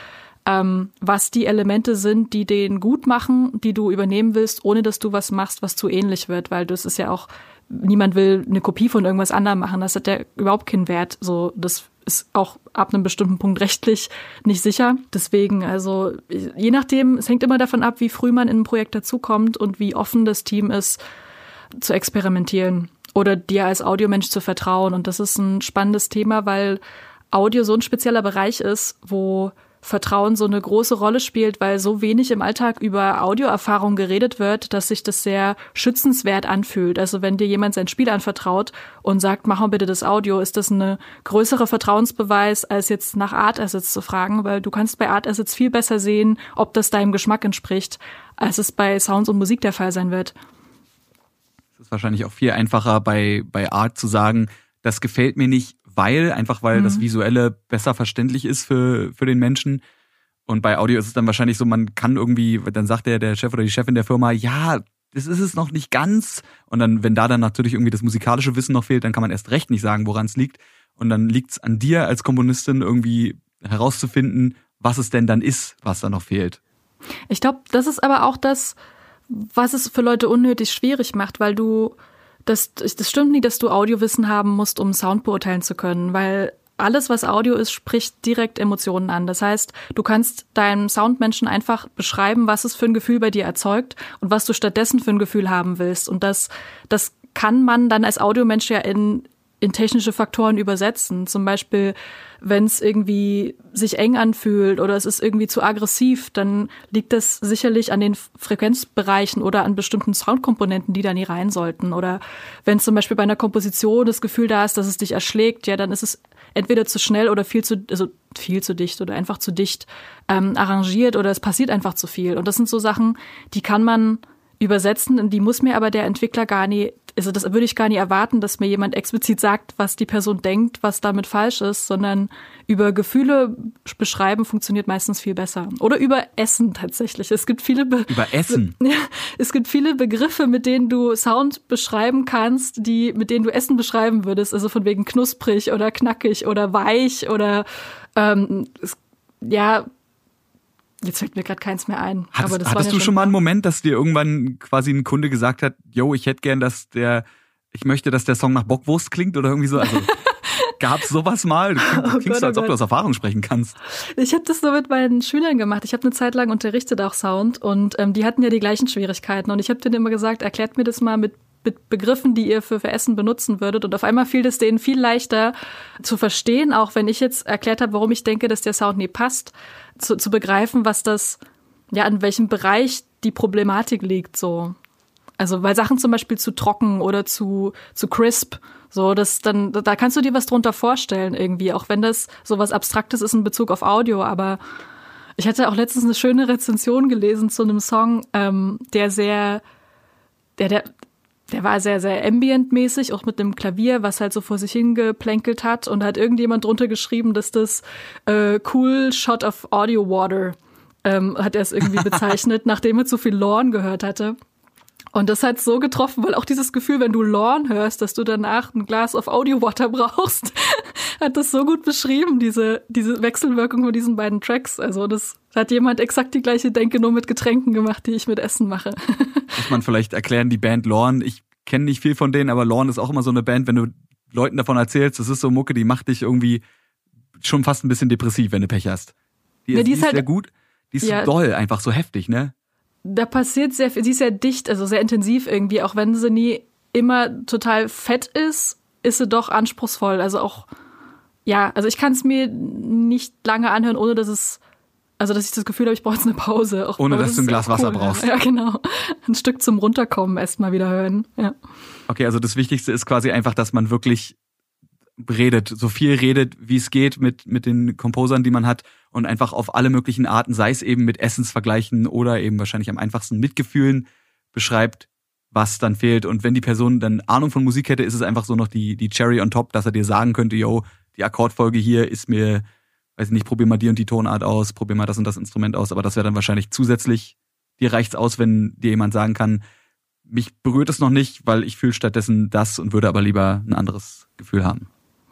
ähm, was die Elemente sind, die den gut machen, die du übernehmen willst, ohne dass du was machst, was zu ähnlich wird, weil das ist ja auch, niemand will eine Kopie von irgendwas anderem machen, das hat ja überhaupt keinen Wert. So, das ist auch ab einem bestimmten Punkt rechtlich nicht sicher. Deswegen, also je nachdem, es hängt immer davon ab, wie früh man in ein Projekt dazukommt und wie offen das Team ist, zu experimentieren oder dir als Audiomensch zu vertrauen. Und das ist ein spannendes Thema, weil Audio so ein spezieller Bereich ist, wo Vertrauen so eine große Rolle spielt, weil so wenig im Alltag über Audioerfahrung geredet wird, dass sich das sehr schützenswert anfühlt. Also wenn dir jemand sein Spiel anvertraut und sagt, mach mal bitte das Audio, ist das eine größere Vertrauensbeweis, als jetzt nach Art Assets zu fragen, weil du kannst bei Art Assets viel besser sehen, ob das deinem Geschmack entspricht, als es bei Sounds und Musik der Fall sein wird ist wahrscheinlich auch viel einfacher bei, bei Art zu sagen, das gefällt mir nicht, weil, einfach weil mhm. das Visuelle besser verständlich ist für, für den Menschen. Und bei Audio ist es dann wahrscheinlich so, man kann irgendwie, dann sagt der, der Chef oder die Chefin der Firma, ja, das ist es noch nicht ganz. Und dann, wenn da dann natürlich irgendwie das musikalische Wissen noch fehlt, dann kann man erst recht nicht sagen, woran es liegt. Und dann liegt es an dir als Komponistin irgendwie herauszufinden, was es denn dann ist, was da noch fehlt. Ich glaube, das ist aber auch das, was es für Leute unnötig schwierig macht, weil du, das, das stimmt nicht, dass du Audiowissen haben musst, um Sound beurteilen zu können, weil alles, was Audio ist, spricht direkt Emotionen an. Das heißt, du kannst deinem Soundmenschen einfach beschreiben, was es für ein Gefühl bei dir erzeugt und was du stattdessen für ein Gefühl haben willst. Und das, das kann man dann als Audiomensch ja in in technische Faktoren übersetzen. Zum Beispiel, wenn es irgendwie sich eng anfühlt oder es ist irgendwie zu aggressiv, dann liegt das sicherlich an den Frequenzbereichen oder an bestimmten Soundkomponenten, die da nie rein sollten. Oder wenn zum Beispiel bei einer Komposition das Gefühl da ist, dass es dich erschlägt, ja, dann ist es entweder zu schnell oder viel zu, also viel zu dicht oder einfach zu dicht ähm, arrangiert oder es passiert einfach zu viel. Und das sind so Sachen, die kann man übersetzen, die muss mir aber der Entwickler gar nie also das würde ich gar nicht erwarten, dass mir jemand explizit sagt, was die Person denkt, was damit falsch ist, sondern über Gefühle beschreiben funktioniert meistens viel besser. Oder über Essen tatsächlich. Es gibt viele Be über Essen. Ja, es gibt viele Begriffe, mit denen du Sound beschreiben kannst, die mit denen du Essen beschreiben würdest. Also von wegen knusprig oder knackig oder weich oder ähm, es, ja Jetzt fällt mir gerade keins mehr ein. Hattest, aber das hattest ja du schon mal einen Moment, dass dir irgendwann quasi ein Kunde gesagt hat, yo, ich hätte gern, dass der, ich möchte, dass der Song nach Bockwurst klingt oder irgendwie so? Also gab's sowas mal? Du klingst, oh klingst Gott, als oh ob du aus Erfahrung sprechen kannst. Ich habe das so mit meinen Schülern gemacht. Ich habe eine Zeit lang unterrichtet auch Sound und ähm, die hatten ja die gleichen Schwierigkeiten und ich habe denen immer gesagt, erklärt mir das mal mit mit Begriffen, die ihr für, für Essen benutzen würdet. Und auf einmal fiel es denen viel leichter zu verstehen, auch wenn ich jetzt erklärt habe, warum ich denke, dass der Sound nie passt, zu, zu begreifen, was das, ja, in welchem Bereich die Problematik liegt, so. Also, weil Sachen zum Beispiel zu trocken oder zu, zu crisp, so, das dann, da kannst du dir was drunter vorstellen irgendwie, auch wenn das so was Abstraktes ist in Bezug auf Audio, aber ich hatte auch letztens eine schöne Rezension gelesen zu einem Song, ähm, der sehr, der, der, der war sehr, sehr ambient-mäßig, auch mit dem Klavier, was halt so vor sich hingeplänkelt hat. Und hat irgendjemand drunter geschrieben, dass das äh, Cool Shot of Audio Water ähm, hat er es irgendwie bezeichnet, nachdem er zu viel Lorne gehört hatte. Und das hat so getroffen, weil auch dieses Gefühl, wenn du Lorne hörst, dass du danach ein Glas of Audio Water brauchst, hat das so gut beschrieben, diese, diese Wechselwirkung von diesen beiden Tracks. Also das hat jemand exakt die gleiche Denke nur mit Getränken gemacht, die ich mit Essen mache. Muss man vielleicht erklären, die Band Lorne, ich kenne nicht viel von denen, aber Lorne ist auch immer so eine Band, wenn du Leuten davon erzählst, das ist so Mucke, die macht dich irgendwie schon fast ein bisschen depressiv, wenn du Pech hast. Die ist, ja, die ist, die ist halt, sehr gut, die ist ja, so doll, einfach so heftig, ne? Da passiert sehr viel, sie ist sehr dicht, also sehr intensiv irgendwie, auch wenn sie nie immer total fett ist, ist sie doch anspruchsvoll, also auch ja, also ich kann es mir nicht lange anhören, ohne dass es, also dass ich das Gefühl habe, ich brauche jetzt eine Pause. Auch, ohne dass das du ein Glas cool, Wasser brauchst. Ja, genau. Ein Stück zum Runterkommen erst mal wieder hören. Ja. Okay, also das Wichtigste ist quasi einfach, dass man wirklich redet, so viel redet, wie es geht mit, mit den Composern, die man hat und einfach auf alle möglichen Arten, sei es eben mit Essensvergleichen oder eben wahrscheinlich am einfachsten Mitgefühlen beschreibt, was dann fehlt. Und wenn die Person dann Ahnung von Musik hätte, ist es einfach so noch die, die Cherry on top, dass er dir sagen könnte, yo, die Akkordfolge hier ist mir, weiß nicht, probier mal die und die Tonart aus, probier mal das und das Instrument aus, aber das wäre dann wahrscheinlich zusätzlich. Dir reicht's aus, wenn dir jemand sagen kann, mich berührt es noch nicht, weil ich fühle stattdessen das und würde aber lieber ein anderes Gefühl haben.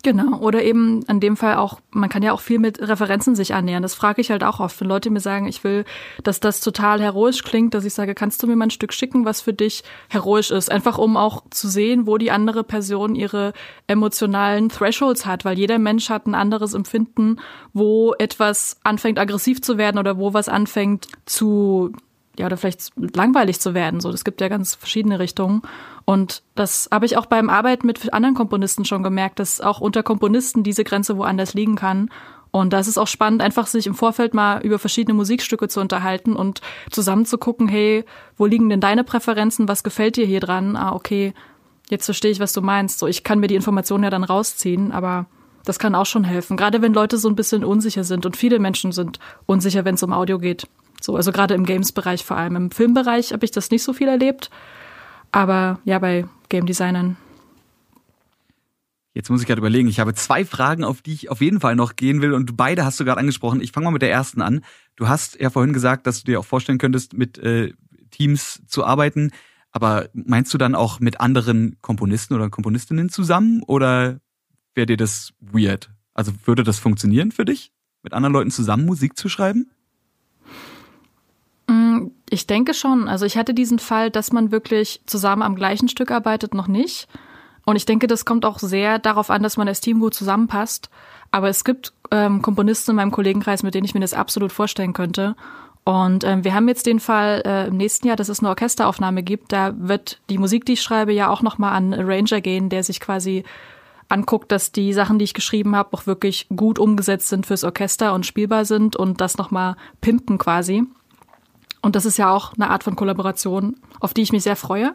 Genau, oder eben in dem Fall auch, man kann ja auch viel mit Referenzen sich annähern. Das frage ich halt auch oft, wenn Leute mir sagen, ich will, dass das total heroisch klingt, dass ich sage, kannst du mir mal ein Stück schicken, was für dich heroisch ist? Einfach um auch zu sehen, wo die andere Person ihre emotionalen Thresholds hat, weil jeder Mensch hat ein anderes Empfinden, wo etwas anfängt aggressiv zu werden oder wo was anfängt zu ja, oder vielleicht langweilig zu werden. So, das gibt ja ganz verschiedene Richtungen. Und das habe ich auch beim Arbeiten mit anderen Komponisten schon gemerkt, dass auch unter Komponisten diese Grenze woanders liegen kann. Und da ist auch spannend, einfach sich im Vorfeld mal über verschiedene Musikstücke zu unterhalten und zusammen zu gucken, hey, wo liegen denn deine Präferenzen? Was gefällt dir hier dran? Ah, okay, jetzt verstehe ich, was du meinst. So, ich kann mir die Informationen ja dann rausziehen, aber das kann auch schon helfen. Gerade wenn Leute so ein bisschen unsicher sind und viele Menschen sind unsicher, wenn es um Audio geht. So, also gerade im Games-Bereich vor allem. Im Filmbereich habe ich das nicht so viel erlebt. Aber ja, bei Game Designern. Jetzt muss ich gerade überlegen, ich habe zwei Fragen, auf die ich auf jeden Fall noch gehen will und beide hast du gerade angesprochen. Ich fange mal mit der ersten an. Du hast ja vorhin gesagt, dass du dir auch vorstellen könntest, mit äh, Teams zu arbeiten. Aber meinst du dann auch mit anderen Komponisten oder Komponistinnen zusammen oder wäre dir das weird? Also würde das funktionieren für dich, mit anderen Leuten zusammen Musik zu schreiben? Mm, ich denke schon. Also ich hatte diesen Fall, dass man wirklich zusammen am gleichen Stück arbeitet, noch nicht. Und ich denke, das kommt auch sehr darauf an, dass man als Team gut zusammenpasst. Aber es gibt ähm, Komponisten in meinem Kollegenkreis, mit denen ich mir das absolut vorstellen könnte. Und ähm, wir haben jetzt den Fall äh, im nächsten Jahr, dass es eine Orchesteraufnahme gibt. Da wird die Musik, die ich schreibe, ja auch nochmal an Arranger gehen, der sich quasi anguckt, dass die Sachen, die ich geschrieben habe, auch wirklich gut umgesetzt sind fürs Orchester und spielbar sind und das nochmal pimpen quasi. Und das ist ja auch eine Art von Kollaboration, auf die ich mich sehr freue.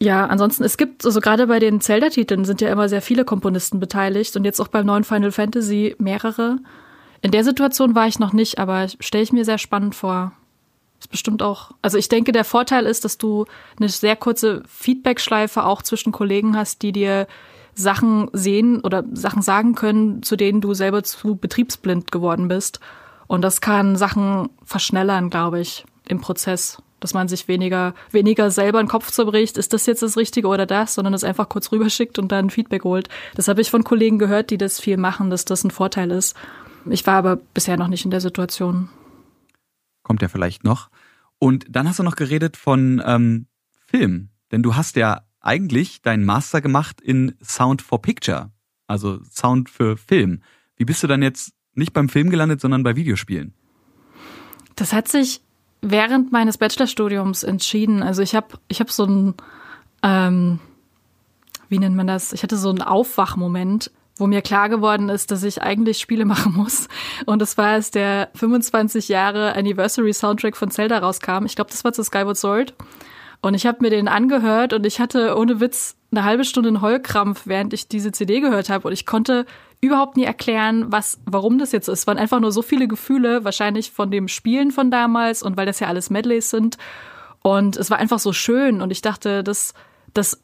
Ja, ansonsten, es gibt, also gerade bei den Zelda-Titeln sind ja immer sehr viele Komponisten beteiligt und jetzt auch beim neuen Final Fantasy mehrere. In der Situation war ich noch nicht, aber stelle ich mir sehr spannend vor. Ist bestimmt auch, also ich denke, der Vorteil ist, dass du eine sehr kurze Feedback-Schleife auch zwischen Kollegen hast, die dir Sachen sehen oder Sachen sagen können, zu denen du selber zu betriebsblind geworden bist. Und das kann Sachen verschnellern, glaube ich, im Prozess. Dass man sich weniger, weniger selber den Kopf zerbricht, ist das jetzt das Richtige oder das, sondern es einfach kurz rüberschickt und dann Feedback holt. Das habe ich von Kollegen gehört, die das viel machen, dass das ein Vorteil ist. Ich war aber bisher noch nicht in der Situation. Kommt ja vielleicht noch. Und dann hast du noch geredet von ähm, Film. Denn du hast ja eigentlich deinen Master gemacht in Sound for Picture, also Sound für Film. Wie bist du dann jetzt nicht beim Film gelandet, sondern bei Videospielen? Das hat sich während meines Bachelorstudiums entschieden. Also ich habe ich hab so ein ähm, wie nennt man das? Ich hatte so einen Aufwachmoment, wo mir klar geworden ist, dass ich eigentlich Spiele machen muss. Und das war, als der 25 Jahre Anniversary Soundtrack von Zelda rauskam. Ich glaube, das war zu Skyward Sword. Und ich habe mir den angehört und ich hatte ohne Witz eine halbe Stunde einen Heulkrampf, während ich diese CD gehört habe. Und ich konnte überhaupt nie erklären, was, warum das jetzt ist. Es waren einfach nur so viele Gefühle, wahrscheinlich von dem Spielen von damals und weil das ja alles Medleys sind. Und es war einfach so schön. Und ich dachte, das, das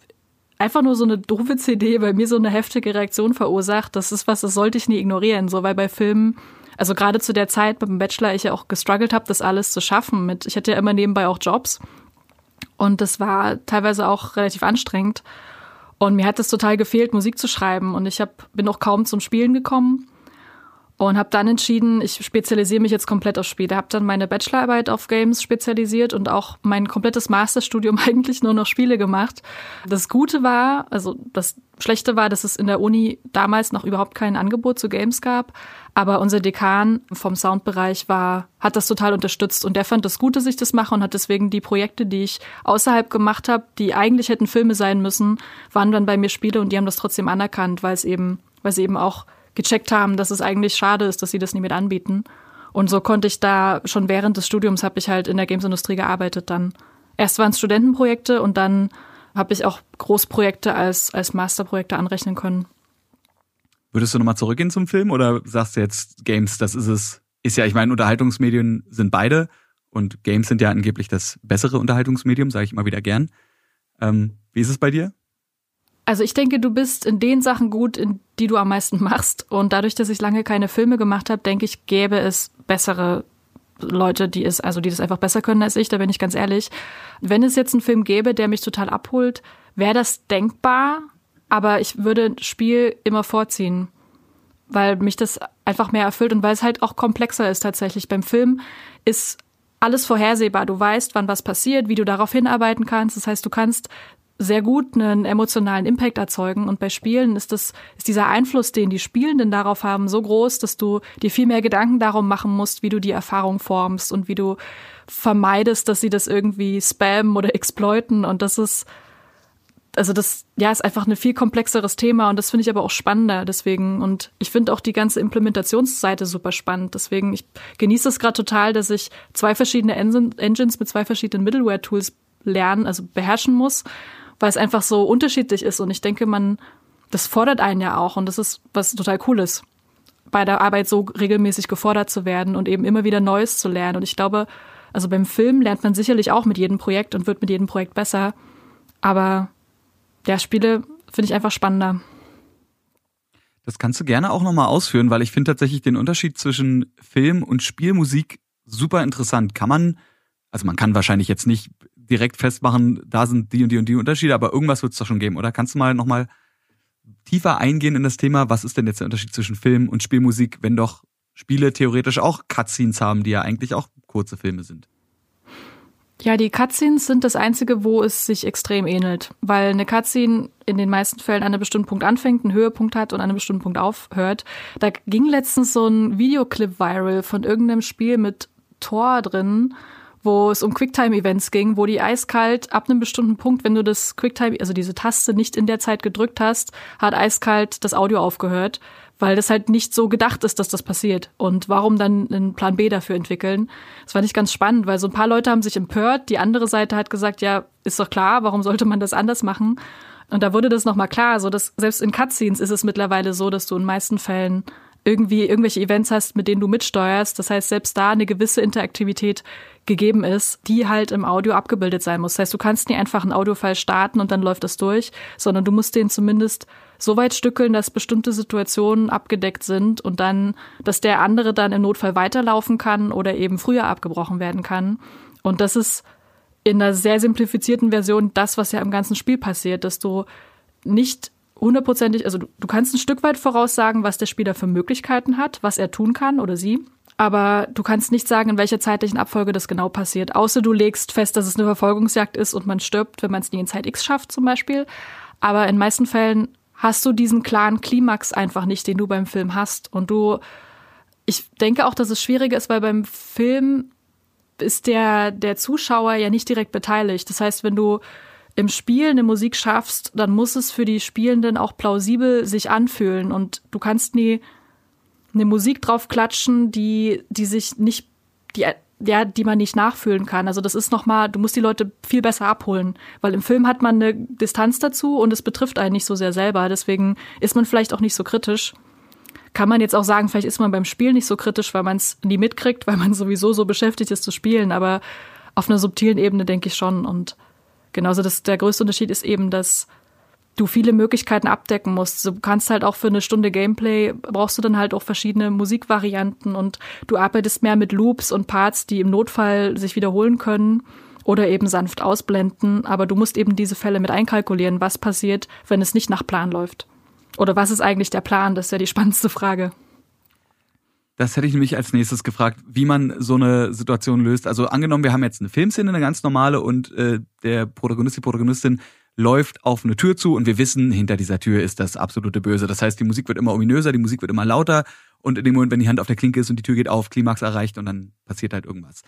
einfach nur so eine doofe CD bei mir so eine heftige Reaktion verursacht. Das ist was, das sollte ich nie ignorieren. So, weil bei Filmen, also gerade zu der Zeit beim Bachelor, ich ja auch gestruggelt habe, das alles zu schaffen. Mit, ich hatte ja immer nebenbei auch Jobs. Und das war teilweise auch relativ anstrengend. Und mir hat es total gefehlt, Musik zu schreiben. Und ich hab, bin auch kaum zum Spielen gekommen und habe dann entschieden, ich spezialisiere mich jetzt komplett auf Spiele. Habe dann meine Bachelorarbeit auf Games spezialisiert und auch mein komplettes Masterstudium eigentlich nur noch Spiele gemacht. Das Gute war, also das Schlechte war, dass es in der Uni damals noch überhaupt kein Angebot zu Games gab. Aber unser Dekan vom Soundbereich war, hat das total unterstützt und der fand das Gute, sich das mache und hat deswegen die Projekte, die ich außerhalb gemacht habe, die eigentlich hätten Filme sein müssen, waren dann bei mir Spiele und die haben das trotzdem anerkannt, weil es eben, weil sie eben auch gecheckt haben, dass es eigentlich schade ist, dass sie das nie mit anbieten. Und so konnte ich da schon während des Studiums habe ich halt in der Gamesindustrie gearbeitet dann. Erst waren es Studentenprojekte und dann habe ich auch Großprojekte als, als Masterprojekte anrechnen können. Würdest du nochmal zurückgehen zum Film oder sagst du jetzt Games, das ist es? Ist ja, ich meine, Unterhaltungsmedien sind beide und Games sind ja angeblich das bessere Unterhaltungsmedium, sage ich immer wieder gern. Ähm, wie ist es bei dir? Also ich denke, du bist in den Sachen gut, in die du am meisten machst. Und dadurch, dass ich lange keine Filme gemacht habe, denke ich, gäbe es bessere Leute, die es, also die das einfach besser können als ich, da bin ich ganz ehrlich. Wenn es jetzt einen Film gäbe, der mich total abholt, wäre das denkbar, aber ich würde ein Spiel immer vorziehen, weil mich das einfach mehr erfüllt und weil es halt auch komplexer ist tatsächlich. Beim Film ist alles vorhersehbar. Du weißt, wann was passiert, wie du darauf hinarbeiten kannst. Das heißt, du kannst sehr gut einen emotionalen Impact erzeugen. Und bei Spielen ist das, ist dieser Einfluss, den die Spielenden darauf haben, so groß, dass du dir viel mehr Gedanken darum machen musst, wie du die Erfahrung formst und wie du vermeidest, dass sie das irgendwie spammen oder exploiten. Und das ist, also das, ja, ist einfach ein viel komplexeres Thema und das finde ich aber auch spannender deswegen. Und ich finde auch die ganze Implementationsseite super spannend. Deswegen, ich genieße es gerade total, dass ich zwei verschiedene Engines mit zwei verschiedenen Middleware-Tools lernen, also beherrschen muss weil es einfach so unterschiedlich ist. Und ich denke, man, das fordert einen ja auch. Und das ist was total Cooles, bei der Arbeit so regelmäßig gefordert zu werden und eben immer wieder Neues zu lernen. Und ich glaube, also beim Film lernt man sicherlich auch mit jedem Projekt und wird mit jedem Projekt besser. Aber ja, Spiele finde ich einfach spannender. Das kannst du gerne auch nochmal ausführen, weil ich finde tatsächlich den Unterschied zwischen Film und Spielmusik super interessant. Kann man, also man kann wahrscheinlich jetzt nicht direkt festmachen, da sind die und die und die Unterschiede, aber irgendwas wird es doch schon geben, oder? Kannst du mal nochmal tiefer eingehen in das Thema, was ist denn jetzt der Unterschied zwischen Film und Spielmusik, wenn doch Spiele theoretisch auch Cutscenes haben, die ja eigentlich auch kurze Filme sind? Ja, die Cutscenes sind das Einzige, wo es sich extrem ähnelt, weil eine Cutscene in den meisten Fällen an einem bestimmten Punkt anfängt, einen Höhepunkt hat und an einem bestimmten Punkt aufhört. Da ging letztens so ein Videoclip viral von irgendeinem Spiel mit Tor drin, wo es um Quicktime-Events ging, wo die eiskalt ab einem bestimmten Punkt, wenn du das Quicktime, also diese Taste nicht in der Zeit gedrückt hast, hat eiskalt das Audio aufgehört, weil das halt nicht so gedacht ist, dass das passiert. Und warum dann einen Plan B dafür entwickeln? Das fand ich ganz spannend, weil so ein paar Leute haben sich empört, die andere Seite hat gesagt, ja, ist doch klar, warum sollte man das anders machen? Und da wurde das nochmal klar, so dass selbst in Cutscenes ist es mittlerweile so, dass du in meisten Fällen irgendwie irgendwelche Events hast, mit denen du mitsteuerst. Das heißt, selbst da eine gewisse Interaktivität gegeben ist, die halt im Audio abgebildet sein muss. Das heißt, du kannst nie einfach einen Audiofile starten und dann läuft das durch, sondern du musst den zumindest so weit stückeln, dass bestimmte Situationen abgedeckt sind und dann, dass der andere dann im Notfall weiterlaufen kann oder eben früher abgebrochen werden kann. Und das ist in einer sehr simplifizierten Version das, was ja im ganzen Spiel passiert, dass du nicht hundertprozentig, also du, du kannst ein Stück weit voraussagen, was der Spieler für Möglichkeiten hat, was er tun kann oder sie. Aber du kannst nicht sagen, in welcher zeitlichen Abfolge das genau passiert. Außer du legst fest, dass es eine Verfolgungsjagd ist und man stirbt, wenn man es nie in Zeit X schafft zum Beispiel. Aber in meisten Fällen hast du diesen klaren Klimax einfach nicht, den du beim Film hast. Und du, ich denke auch, dass es schwieriger ist, weil beim Film ist der, der Zuschauer ja nicht direkt beteiligt. Das heißt, wenn du im Spiel eine Musik schaffst, dann muss es für die Spielenden auch plausibel sich anfühlen und du kannst nie eine Musik drauf klatschen, die, die sich nicht, die, ja, die man nicht nachfühlen kann. Also das ist nochmal, du musst die Leute viel besser abholen, weil im Film hat man eine Distanz dazu und es betrifft einen nicht so sehr selber. Deswegen ist man vielleicht auch nicht so kritisch. Kann man jetzt auch sagen, vielleicht ist man beim Spiel nicht so kritisch, weil man es nie mitkriegt, weil man sowieso so beschäftigt ist zu spielen. Aber auf einer subtilen Ebene denke ich schon. Und genauso das, der größte Unterschied ist eben, dass du viele Möglichkeiten abdecken musst. Du kannst halt auch für eine Stunde Gameplay brauchst du dann halt auch verschiedene Musikvarianten und du arbeitest mehr mit Loops und Parts, die im Notfall sich wiederholen können oder eben sanft ausblenden. Aber du musst eben diese Fälle mit einkalkulieren, was passiert, wenn es nicht nach Plan läuft. Oder was ist eigentlich der Plan? Das ist ja die spannendste Frage. Das hätte ich nämlich als nächstes gefragt, wie man so eine Situation löst. Also angenommen, wir haben jetzt eine Filmszene, eine ganz normale, und äh, der Protagonist, die Protagonistin läuft auf eine Tür zu und wir wissen, hinter dieser Tür ist das absolute Böse. Das heißt, die Musik wird immer ominöser, die Musik wird immer lauter und in dem Moment, wenn die Hand auf der Klinke ist und die Tür geht auf, Klimax erreicht und dann passiert halt irgendwas.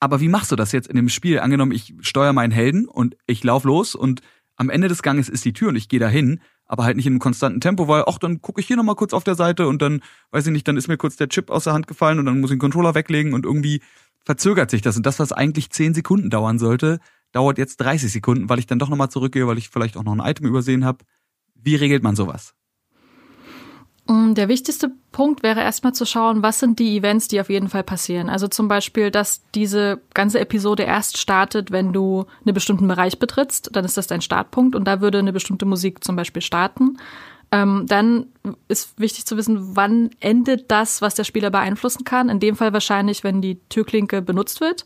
Aber wie machst du das jetzt in dem Spiel? Angenommen, ich steuere meinen Helden und ich lauf los und am Ende des Ganges ist die Tür und ich gehe dahin, aber halt nicht in einem konstanten Tempo, weil, ach, dann gucke ich hier nochmal kurz auf der Seite und dann, weiß ich nicht, dann ist mir kurz der Chip aus der Hand gefallen und dann muss ich den Controller weglegen und irgendwie verzögert sich das. Und das, was eigentlich zehn Sekunden dauern sollte, dauert jetzt 30 Sekunden, weil ich dann doch nochmal zurückgehe, weil ich vielleicht auch noch ein Item übersehen habe. Wie regelt man sowas? Mm, der wichtigste Punkt wäre erstmal zu schauen, was sind die Events, die auf jeden Fall passieren. Also zum Beispiel, dass diese ganze Episode erst startet, wenn du einen bestimmten Bereich betrittst, dann ist das dein Startpunkt und da würde eine bestimmte Musik zum Beispiel starten. Ähm, dann ist wichtig zu wissen, wann endet das, was der Spieler beeinflussen kann. In dem Fall wahrscheinlich, wenn die Türklinke benutzt wird.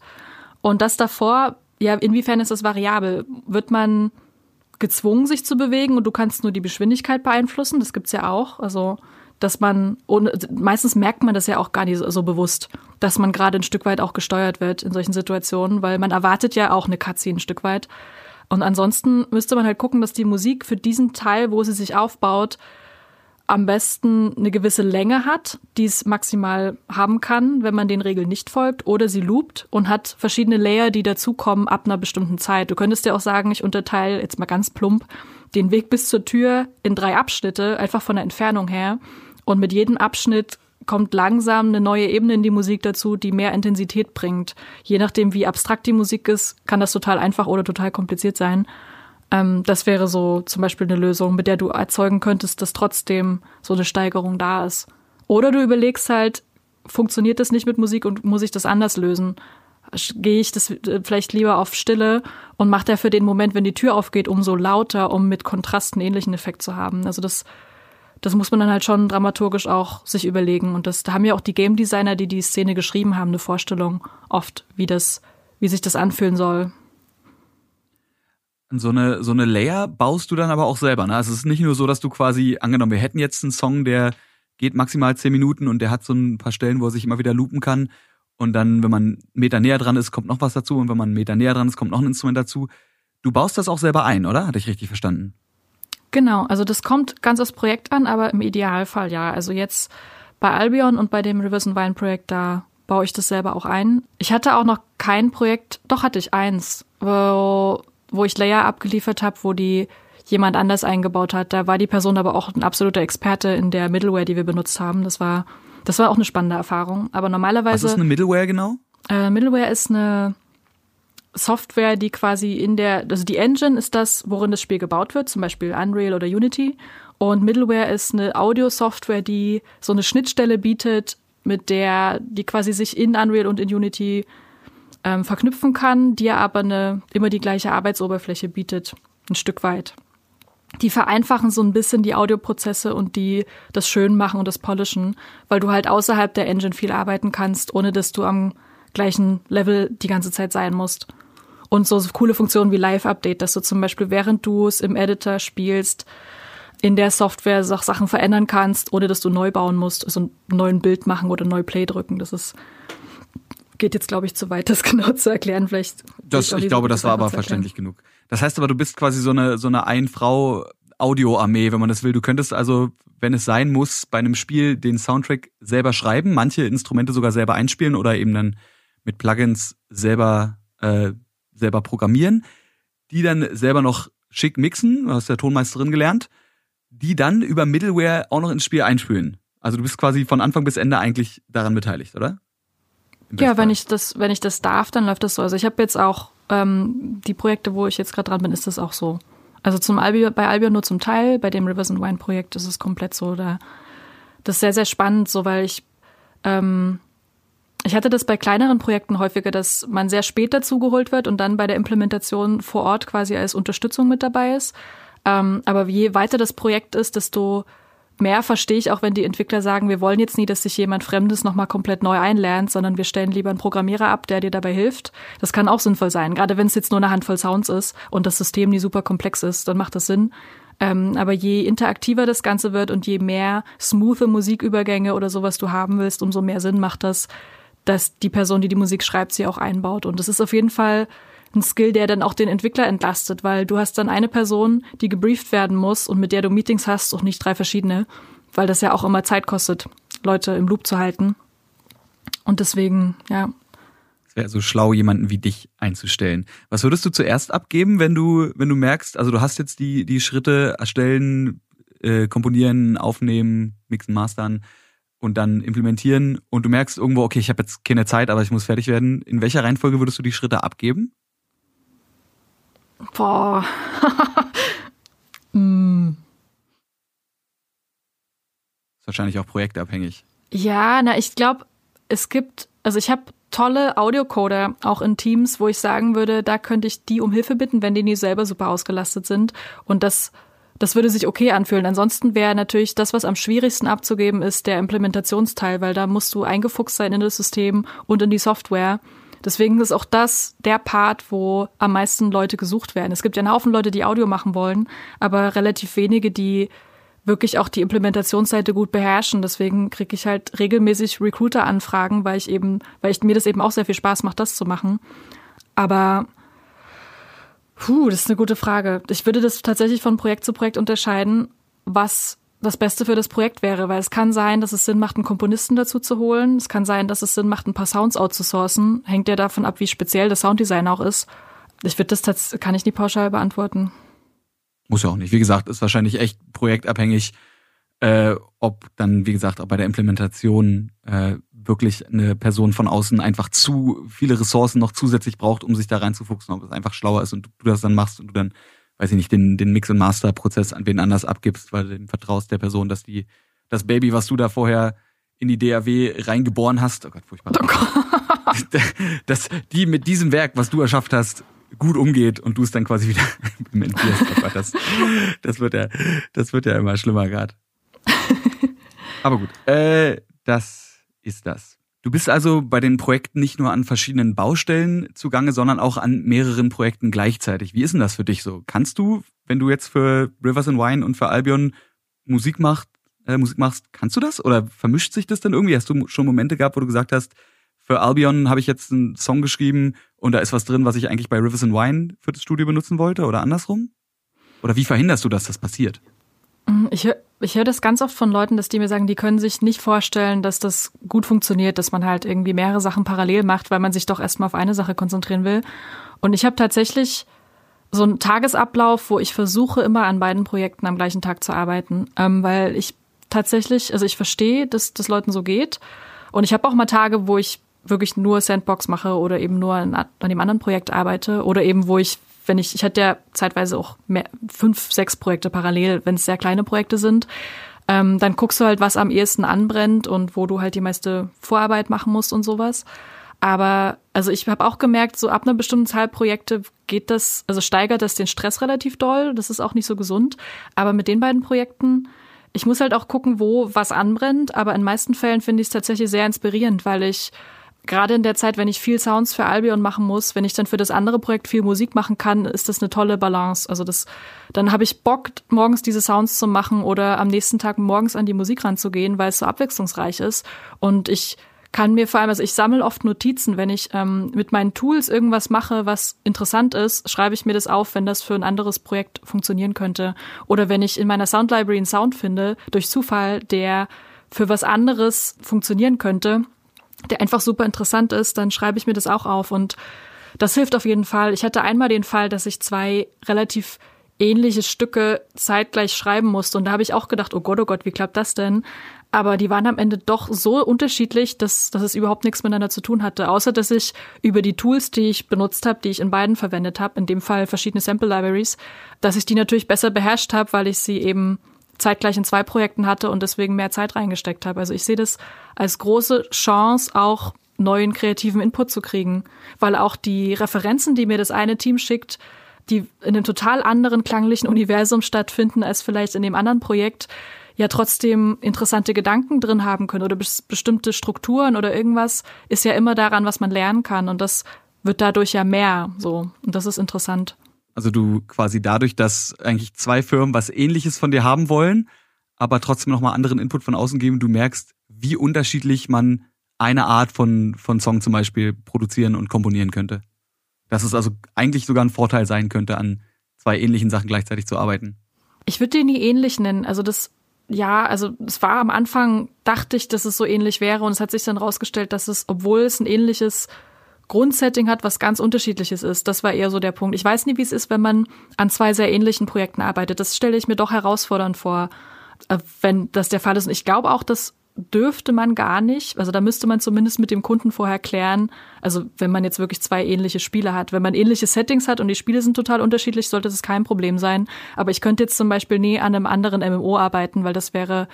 Und das davor ja, inwiefern ist das variabel? Wird man gezwungen, sich zu bewegen und du kannst nur die Geschwindigkeit beeinflussen? Das gibt's ja auch. Also, dass man, ohne, meistens merkt man das ja auch gar nicht so, bewusst, dass man gerade ein Stück weit auch gesteuert wird in solchen Situationen, weil man erwartet ja auch eine Cutscene ein Stück weit. Und ansonsten müsste man halt gucken, dass die Musik für diesen Teil, wo sie sich aufbaut, am besten eine gewisse Länge hat, die es maximal haben kann, wenn man den Regeln nicht folgt, oder sie loopt und hat verschiedene Layer, die dazukommen ab einer bestimmten Zeit. Du könntest ja auch sagen, ich unterteile jetzt mal ganz plump den Weg bis zur Tür in drei Abschnitte, einfach von der Entfernung her. Und mit jedem Abschnitt kommt langsam eine neue Ebene in die Musik dazu, die mehr Intensität bringt. Je nachdem, wie abstrakt die Musik ist, kann das total einfach oder total kompliziert sein. Ähm, das wäre so zum Beispiel eine Lösung, mit der du erzeugen könntest, dass trotzdem so eine Steigerung da ist. Oder du überlegst halt, funktioniert das nicht mit Musik und muss ich das anders lösen? Gehe ich das äh, vielleicht lieber auf Stille und macht er für den Moment, wenn die Tür aufgeht, umso lauter, um mit Kontrasten ähnlichen Effekt zu haben. Also das, das muss man dann halt schon dramaturgisch auch sich überlegen. Und das, da haben ja auch die Game Designer, die die Szene geschrieben haben, eine Vorstellung oft, wie das, wie sich das anfühlen soll. So eine, so eine Layer baust du dann aber auch selber. Ne? Also es ist nicht nur so, dass du quasi, angenommen, wir hätten jetzt einen Song, der geht maximal zehn Minuten und der hat so ein paar Stellen, wo er sich immer wieder loopen kann. Und dann, wenn man einen Meter näher dran ist, kommt noch was dazu. Und wenn man einen Meter näher dran ist, kommt noch ein Instrument dazu. Du baust das auch selber ein, oder? Hatte ich richtig verstanden? Genau, also das kommt ganz aufs Projekt an, aber im Idealfall ja. Also jetzt bei Albion und bei dem Rivers and Vine Projekt, da baue ich das selber auch ein. Ich hatte auch noch kein Projekt, doch hatte ich eins, wo wo ich Layer abgeliefert habe, wo die jemand anders eingebaut hat. Da war die Person aber auch ein absoluter Experte in der Middleware, die wir benutzt haben. Das war, das war auch eine spannende Erfahrung. Aber normalerweise. Was ist eine Middleware genau? Äh, Middleware ist eine Software, die quasi in der, also die Engine ist das, worin das Spiel gebaut wird, zum Beispiel Unreal oder Unity. Und Middleware ist eine Audio-Software, die so eine Schnittstelle bietet, mit der, die quasi sich in Unreal und in Unity ähm, verknüpfen kann, die aber eine, immer die gleiche Arbeitsoberfläche bietet, ein Stück weit. Die vereinfachen so ein bisschen die Audioprozesse und die das Schönmachen und das Polishen, weil du halt außerhalb der Engine viel arbeiten kannst, ohne dass du am gleichen Level die ganze Zeit sein musst. Und so coole Funktionen wie Live-Update, dass du zum Beispiel, während du es im Editor spielst, in der Software Sachen verändern kannst, ohne dass du neu bauen musst, also einen neuen Bild machen oder neu Play drücken. Das ist geht jetzt, glaube ich, zu weit, das genau zu erklären. Vielleicht. Das, ich glaube, das war aber verständlich genug. Das heißt aber, du bist quasi so eine, so eine Ein-Frau- Audioarmee, wenn man das will. Du könntest also, wenn es sein muss, bei einem Spiel den Soundtrack selber schreiben, manche Instrumente sogar selber einspielen oder eben dann mit Plugins selber äh, selber programmieren. die dann selber noch schick mixen, du hast ja Tonmeisterin gelernt, die dann über Middleware auch noch ins Spiel einspülen. Also du bist quasi von Anfang bis Ende eigentlich daran beteiligt, oder? Ja, wenn ich das, wenn ich das darf, dann läuft das so. Also ich habe jetzt auch ähm, die Projekte, wo ich jetzt gerade dran bin, ist das auch so. Also zum Albi, bei Albion nur zum Teil, bei dem Rivers and Wine Projekt ist es komplett so. Da, das ist sehr, sehr spannend, so weil ich ähm, ich hatte das bei kleineren Projekten häufiger, dass man sehr spät dazugeholt wird und dann bei der Implementation vor Ort quasi als Unterstützung mit dabei ist. Ähm, aber je weiter das Projekt ist, desto mehr verstehe ich auch, wenn die Entwickler sagen, wir wollen jetzt nie, dass sich jemand Fremdes nochmal komplett neu einlernt, sondern wir stellen lieber einen Programmierer ab, der dir dabei hilft. Das kann auch sinnvoll sein, gerade wenn es jetzt nur eine Handvoll Sounds ist und das System nie super komplex ist, dann macht das Sinn. Ähm, aber je interaktiver das Ganze wird und je mehr smoothe Musikübergänge oder sowas du haben willst, umso mehr Sinn macht das, dass die Person, die die Musik schreibt, sie auch einbaut. Und das ist auf jeden Fall ein Skill, der dann auch den Entwickler entlastet, weil du hast dann eine Person, die gebrieft werden muss und mit der du Meetings hast und nicht drei verschiedene, weil das ja auch immer Zeit kostet, Leute im Loop zu halten. Und deswegen, ja. Es wäre so schlau, jemanden wie dich einzustellen. Was würdest du zuerst abgeben, wenn du, wenn du merkst, also du hast jetzt die, die Schritte erstellen, äh, komponieren, aufnehmen, mixen, mastern und dann implementieren und du merkst irgendwo, okay, ich habe jetzt keine Zeit, aber ich muss fertig werden. In welcher Reihenfolge würdest du die Schritte abgeben? Boah. mm. Ist wahrscheinlich auch projektabhängig. Ja, na, ich glaube, es gibt, also ich habe tolle Audiocoder auch in Teams, wo ich sagen würde, da könnte ich die um Hilfe bitten, wenn die nie selber super ausgelastet sind. Und das, das würde sich okay anfühlen. Ansonsten wäre natürlich das, was am schwierigsten abzugeben ist, der Implementationsteil, weil da musst du eingefuchst sein in das System und in die Software. Deswegen ist auch das der Part, wo am meisten Leute gesucht werden. Es gibt ja einen Haufen Leute, die Audio machen wollen, aber relativ wenige, die wirklich auch die Implementationsseite gut beherrschen. Deswegen kriege ich halt regelmäßig Recruiter-Anfragen, weil ich eben, weil ich mir das eben auch sehr viel Spaß macht, das zu machen. Aber puh, das ist eine gute Frage. Ich würde das tatsächlich von Projekt zu Projekt unterscheiden, was das Beste für das Projekt wäre, weil es kann sein, dass es Sinn macht, einen Komponisten dazu zu holen. Es kann sein, dass es Sinn macht, ein paar Sounds outzusourcen. Hängt ja davon ab, wie speziell das Sounddesign auch ist. Ich würde das kann ich nie pauschal beantworten. Muss ja auch nicht. Wie gesagt, ist wahrscheinlich echt projektabhängig, äh, ob dann, wie gesagt, auch bei der Implementation äh, wirklich eine Person von außen einfach zu viele Ressourcen noch zusätzlich braucht, um sich da reinzufuchsen, ob es einfach schlauer ist und du das dann machst und du dann weiß ich nicht, den, den Mix- und Master-Prozess an wen anders abgibst, weil du dem vertraust der Person, dass die, das Baby, was du da vorher in die DAW reingeboren hast, oh Gott, furchtbar. Oh Gott. dass die mit diesem Werk, was du erschafft hast, gut umgeht und du es dann quasi wieder implementierst. Oh das, das wird ja, das wird ja immer schlimmer gerade. Aber gut, äh, das ist das. Du bist also bei den Projekten nicht nur an verschiedenen Baustellen zugange, sondern auch an mehreren Projekten gleichzeitig. Wie ist denn das für dich so? Kannst du, wenn du jetzt für Rivers and Wine und für Albion Musik machst, äh, Musik machst, kannst du das? Oder vermischt sich das dann irgendwie? Hast du schon Momente gehabt, wo du gesagt hast, für Albion habe ich jetzt einen Song geschrieben und da ist was drin, was ich eigentlich bei Rivers and Wine für das Studio benutzen wollte oder andersrum? Oder wie verhinderst du, dass das passiert? Ich höre ich hör das ganz oft von Leuten, dass die mir sagen, die können sich nicht vorstellen, dass das gut funktioniert, dass man halt irgendwie mehrere Sachen parallel macht, weil man sich doch erstmal auf eine Sache konzentrieren will. Und ich habe tatsächlich so einen Tagesablauf, wo ich versuche, immer an beiden Projekten am gleichen Tag zu arbeiten, ähm, weil ich tatsächlich, also ich verstehe, dass das Leuten so geht. Und ich habe auch mal Tage, wo ich wirklich nur Sandbox mache oder eben nur an, an dem anderen Projekt arbeite oder eben wo ich wenn ich, ich hatte ja zeitweise auch mehr, fünf, sechs Projekte parallel, wenn es sehr kleine Projekte sind. Ähm, dann guckst du halt, was am ehesten anbrennt und wo du halt die meiste Vorarbeit machen musst und sowas. Aber also ich habe auch gemerkt, so ab einer bestimmten Zahl Projekte geht das, also steigert das den Stress relativ doll. Das ist auch nicht so gesund. Aber mit den beiden Projekten, ich muss halt auch gucken, wo was anbrennt. Aber in meisten Fällen finde ich es tatsächlich sehr inspirierend, weil ich gerade in der Zeit, wenn ich viel Sounds für Albion machen muss, wenn ich dann für das andere Projekt viel Musik machen kann, ist das eine tolle Balance. Also das, dann habe ich Bock, morgens diese Sounds zu machen oder am nächsten Tag morgens an die Musik ranzugehen, weil es so abwechslungsreich ist. Und ich kann mir vor allem, also ich sammle oft Notizen, wenn ich ähm, mit meinen Tools irgendwas mache, was interessant ist, schreibe ich mir das auf, wenn das für ein anderes Projekt funktionieren könnte. Oder wenn ich in meiner Sound Library einen Sound finde, durch Zufall, der für was anderes funktionieren könnte, der einfach super interessant ist, dann schreibe ich mir das auch auf. Und Das hilft auf jeden Fall. Ich hatte einmal den Fall, dass ich zwei relativ ähnliche Stücke zeitgleich schreiben musste. Und da habe ich auch gedacht, oh Gott, oh Gott, wie klappt das denn? Aber die waren am Ende doch so unterschiedlich, dass, dass es überhaupt nichts miteinander zu tun hatte. Außer dass ich über die Tools, die ich benutzt habe, die ich in beiden verwendet habe, in dem Fall verschiedene Sample Libraries, dass ich die natürlich besser beherrscht habe, weil ich sie eben zeitgleich in zwei Projekten hatte und deswegen mehr Zeit reingesteckt habe. Also ich sehe das als große Chance, auch neuen kreativen Input zu kriegen, weil auch die Referenzen, die mir das eine Team schickt, die in einem total anderen klanglichen Universum stattfinden als vielleicht in dem anderen Projekt, ja trotzdem interessante Gedanken drin haben können oder bes bestimmte Strukturen oder irgendwas ist ja immer daran, was man lernen kann und das wird dadurch ja mehr so und das ist interessant. Also du quasi dadurch, dass eigentlich zwei Firmen was ähnliches von dir haben wollen, aber trotzdem nochmal anderen Input von außen geben, du merkst, wie unterschiedlich man eine Art von, von Song zum Beispiel produzieren und komponieren könnte. Dass es also eigentlich sogar ein Vorteil sein könnte, an zwei ähnlichen Sachen gleichzeitig zu arbeiten. Ich würde den nie ähnlich nennen. Also das, ja, also es war am Anfang, dachte ich, dass es so ähnlich wäre und es hat sich dann rausgestellt, dass es, obwohl es ein ähnliches Grundsetting hat, was ganz unterschiedliches ist. Das war eher so der Punkt. Ich weiß nie, wie es ist, wenn man an zwei sehr ähnlichen Projekten arbeitet. Das stelle ich mir doch herausfordernd vor, äh, wenn das der Fall ist. Und ich glaube auch, dass dürfte man gar nicht. Also da müsste man zumindest mit dem Kunden vorher klären. Also wenn man jetzt wirklich zwei ähnliche Spiele hat. Wenn man ähnliche Settings hat und die Spiele sind total unterschiedlich, sollte das kein Problem sein. Aber ich könnte jetzt zum Beispiel nie an einem anderen MMO arbeiten, weil das wäre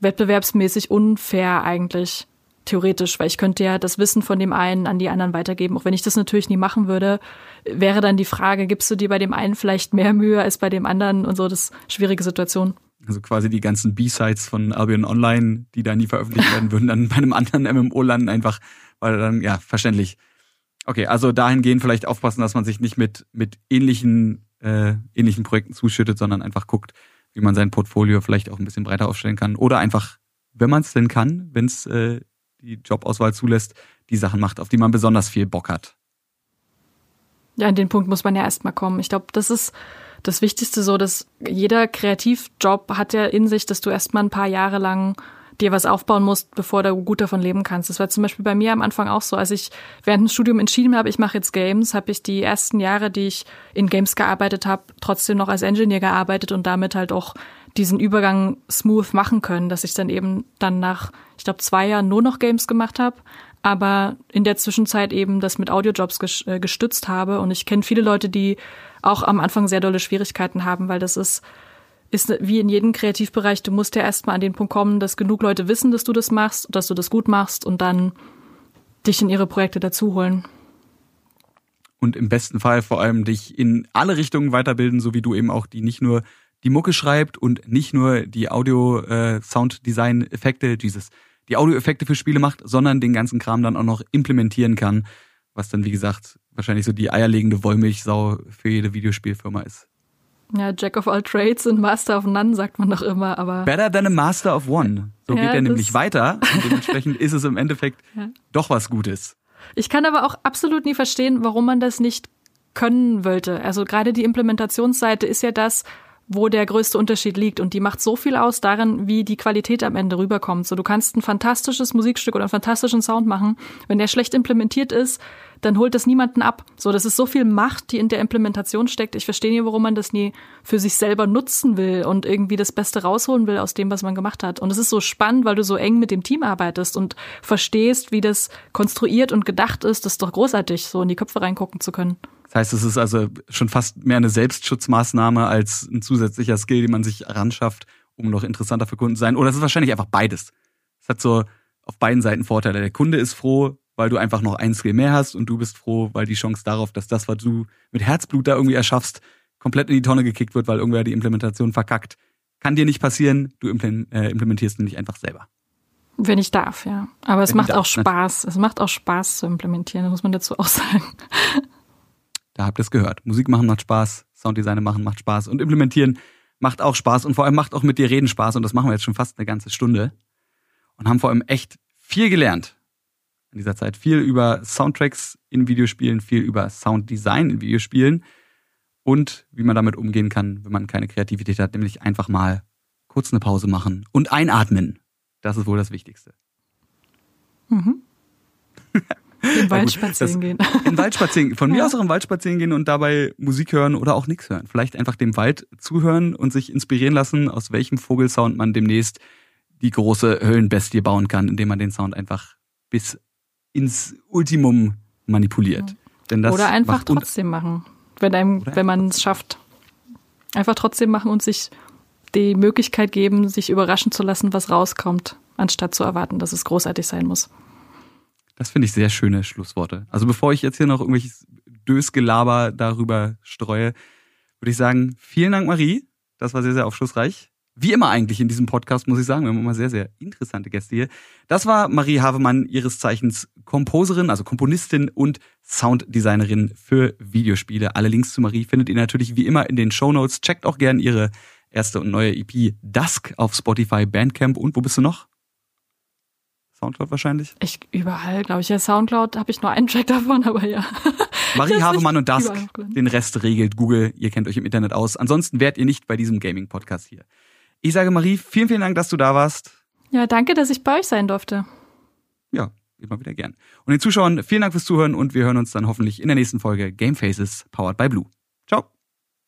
wettbewerbsmäßig unfair eigentlich. Theoretisch, weil ich könnte ja das Wissen von dem einen an die anderen weitergeben. Auch wenn ich das natürlich nie machen würde, wäre dann die Frage, gibst du dir bei dem einen vielleicht mehr Mühe als bei dem anderen und so, das schwierige Situation. Also quasi die ganzen B-Sides von Albion Online, die da nie veröffentlicht werden, würden dann bei einem anderen MMO landen, einfach, weil dann, ja, verständlich. Okay, also dahingehend vielleicht aufpassen, dass man sich nicht mit, mit ähnlichen, äh, ähnlichen Projekten zuschüttet, sondern einfach guckt, wie man sein Portfolio vielleicht auch ein bisschen breiter aufstellen kann. Oder einfach, wenn man es denn kann, wenn es äh, die Jobauswahl zulässt, die Sachen macht, auf die man besonders viel Bock hat. Ja, an den Punkt muss man ja erstmal kommen. Ich glaube, das ist das Wichtigste so, dass jeder Kreativjob hat ja in sich, dass du erstmal ein paar Jahre lang dir was aufbauen musst, bevor du gut davon leben kannst. Das war zum Beispiel bei mir am Anfang auch so. Als ich während dem Studium entschieden habe, ich mache jetzt Games, habe ich die ersten Jahre, die ich in Games gearbeitet habe, trotzdem noch als Engineer gearbeitet und damit halt auch diesen Übergang smooth machen können, dass ich dann eben dann nach, ich glaube, zwei Jahren nur noch Games gemacht habe, aber in der Zwischenzeit eben das mit Audiojobs äh, gestützt habe. Und ich kenne viele Leute, die auch am Anfang sehr dolle Schwierigkeiten haben, weil das ist, ist wie in jedem Kreativbereich, du musst ja erstmal an den Punkt kommen, dass genug Leute wissen, dass du das machst, dass du das gut machst und dann dich in ihre Projekte dazuholen. Und im besten Fall vor allem dich in alle Richtungen weiterbilden, so wie du eben auch die nicht nur die Mucke schreibt und nicht nur die Audio, äh, Sound, Design, Effekte, dieses, die Audioeffekte für Spiele macht, sondern den ganzen Kram dann auch noch implementieren kann, was dann, wie gesagt, wahrscheinlich so die eierlegende Wollmilchsau für jede Videospielfirma ist. Ja, Jack of all trades und Master of none, sagt man doch immer, aber. Better than a Master of one. So ja, geht er nämlich weiter und dementsprechend ist es im Endeffekt ja. doch was Gutes. Ich kann aber auch absolut nie verstehen, warum man das nicht können wollte. Also gerade die Implementationsseite ist ja das, wo der größte Unterschied liegt. Und die macht so viel aus darin, wie die Qualität am Ende rüberkommt. So, du kannst ein fantastisches Musikstück oder einen fantastischen Sound machen. Wenn der schlecht implementiert ist, dann holt das niemanden ab. So, das ist so viel Macht, die in der Implementation steckt. Ich verstehe nie, warum man das nie für sich selber nutzen will und irgendwie das Beste rausholen will aus dem, was man gemacht hat. Und es ist so spannend, weil du so eng mit dem Team arbeitest und verstehst, wie das konstruiert und gedacht ist. Das ist doch großartig, so in die Köpfe reingucken zu können. Das heißt, es ist also schon fast mehr eine Selbstschutzmaßnahme als ein zusätzlicher Skill, den man sich ranschafft, um noch interessanter für Kunden zu sein. Oder es ist wahrscheinlich einfach beides. Es hat so auf beiden Seiten Vorteile. Der Kunde ist froh, weil du einfach noch ein Skill mehr hast und du bist froh, weil die Chance darauf, dass das, was du mit Herzblut da irgendwie erschaffst, komplett in die Tonne gekickt wird, weil irgendwer die Implementation verkackt. Kann dir nicht passieren, du äh, implementierst nämlich einfach selber. Wenn ich darf, ja. Aber es Wenn macht auch Spaß. Es macht auch Spaß zu implementieren, das muss man dazu auch sagen. Da habt ihr es gehört. Musik machen macht Spaß, Sounddesign machen macht Spaß und implementieren macht auch Spaß und vor allem macht auch mit dir reden Spaß und das machen wir jetzt schon fast eine ganze Stunde und haben vor allem echt viel gelernt in dieser Zeit. Viel über Soundtracks in Videospielen, viel über Sounddesign in Videospielen und wie man damit umgehen kann, wenn man keine Kreativität hat, nämlich einfach mal kurz eine Pause machen und einatmen. Das ist wohl das Wichtigste. Mhm. Im Wald spazieren gehen. Im Wald spazieren, von ja. mir aus auch im Wald spazieren gehen und dabei Musik hören oder auch nichts hören. Vielleicht einfach dem Wald zuhören und sich inspirieren lassen, aus welchem Vogelsound man demnächst die große Höhlenbestie bauen kann, indem man den Sound einfach bis ins Ultimum manipuliert. Oder einfach trotzdem machen, wenn einem, wenn man es schafft. Einfach trotzdem machen und sich die Möglichkeit geben, sich überraschen zu lassen, was rauskommt, anstatt zu erwarten, dass es großartig sein muss. Das finde ich sehr schöne Schlussworte. Also bevor ich jetzt hier noch irgendwelches Dösgelaber darüber streue, würde ich sagen, vielen Dank, Marie. Das war sehr, sehr aufschlussreich. Wie immer eigentlich in diesem Podcast, muss ich sagen, wir haben immer sehr, sehr interessante Gäste hier. Das war Marie Havemann, ihres Zeichens Komposerin, also Komponistin und Sounddesignerin für Videospiele. Alle Links zu Marie findet ihr natürlich wie immer in den Show Notes. Checkt auch gern ihre erste und neue EP Dusk auf Spotify, Bandcamp und wo bist du noch? Soundcloud wahrscheinlich? Ich überall, glaube ich. Ja, Soundcloud habe ich nur einen Track davon, aber ja. Marie Havemann und Dusk. Den Rest regelt Google. Ihr kennt euch im Internet aus. Ansonsten wärt ihr nicht bei diesem Gaming-Podcast hier. Ich sage Marie, vielen, vielen Dank, dass du da warst. Ja, danke, dass ich bei euch sein durfte. Ja, immer wieder gern. Und den Zuschauern vielen Dank fürs Zuhören und wir hören uns dann hoffentlich in der nächsten Folge Game Faces powered by Blue. Ciao.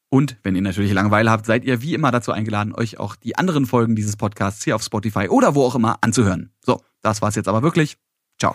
Und wenn ihr natürlich Langeweile habt, seid ihr wie immer dazu eingeladen, euch auch die anderen Folgen dieses Podcasts hier auf Spotify oder wo auch immer anzuhören. So, das war's jetzt aber wirklich. Ciao.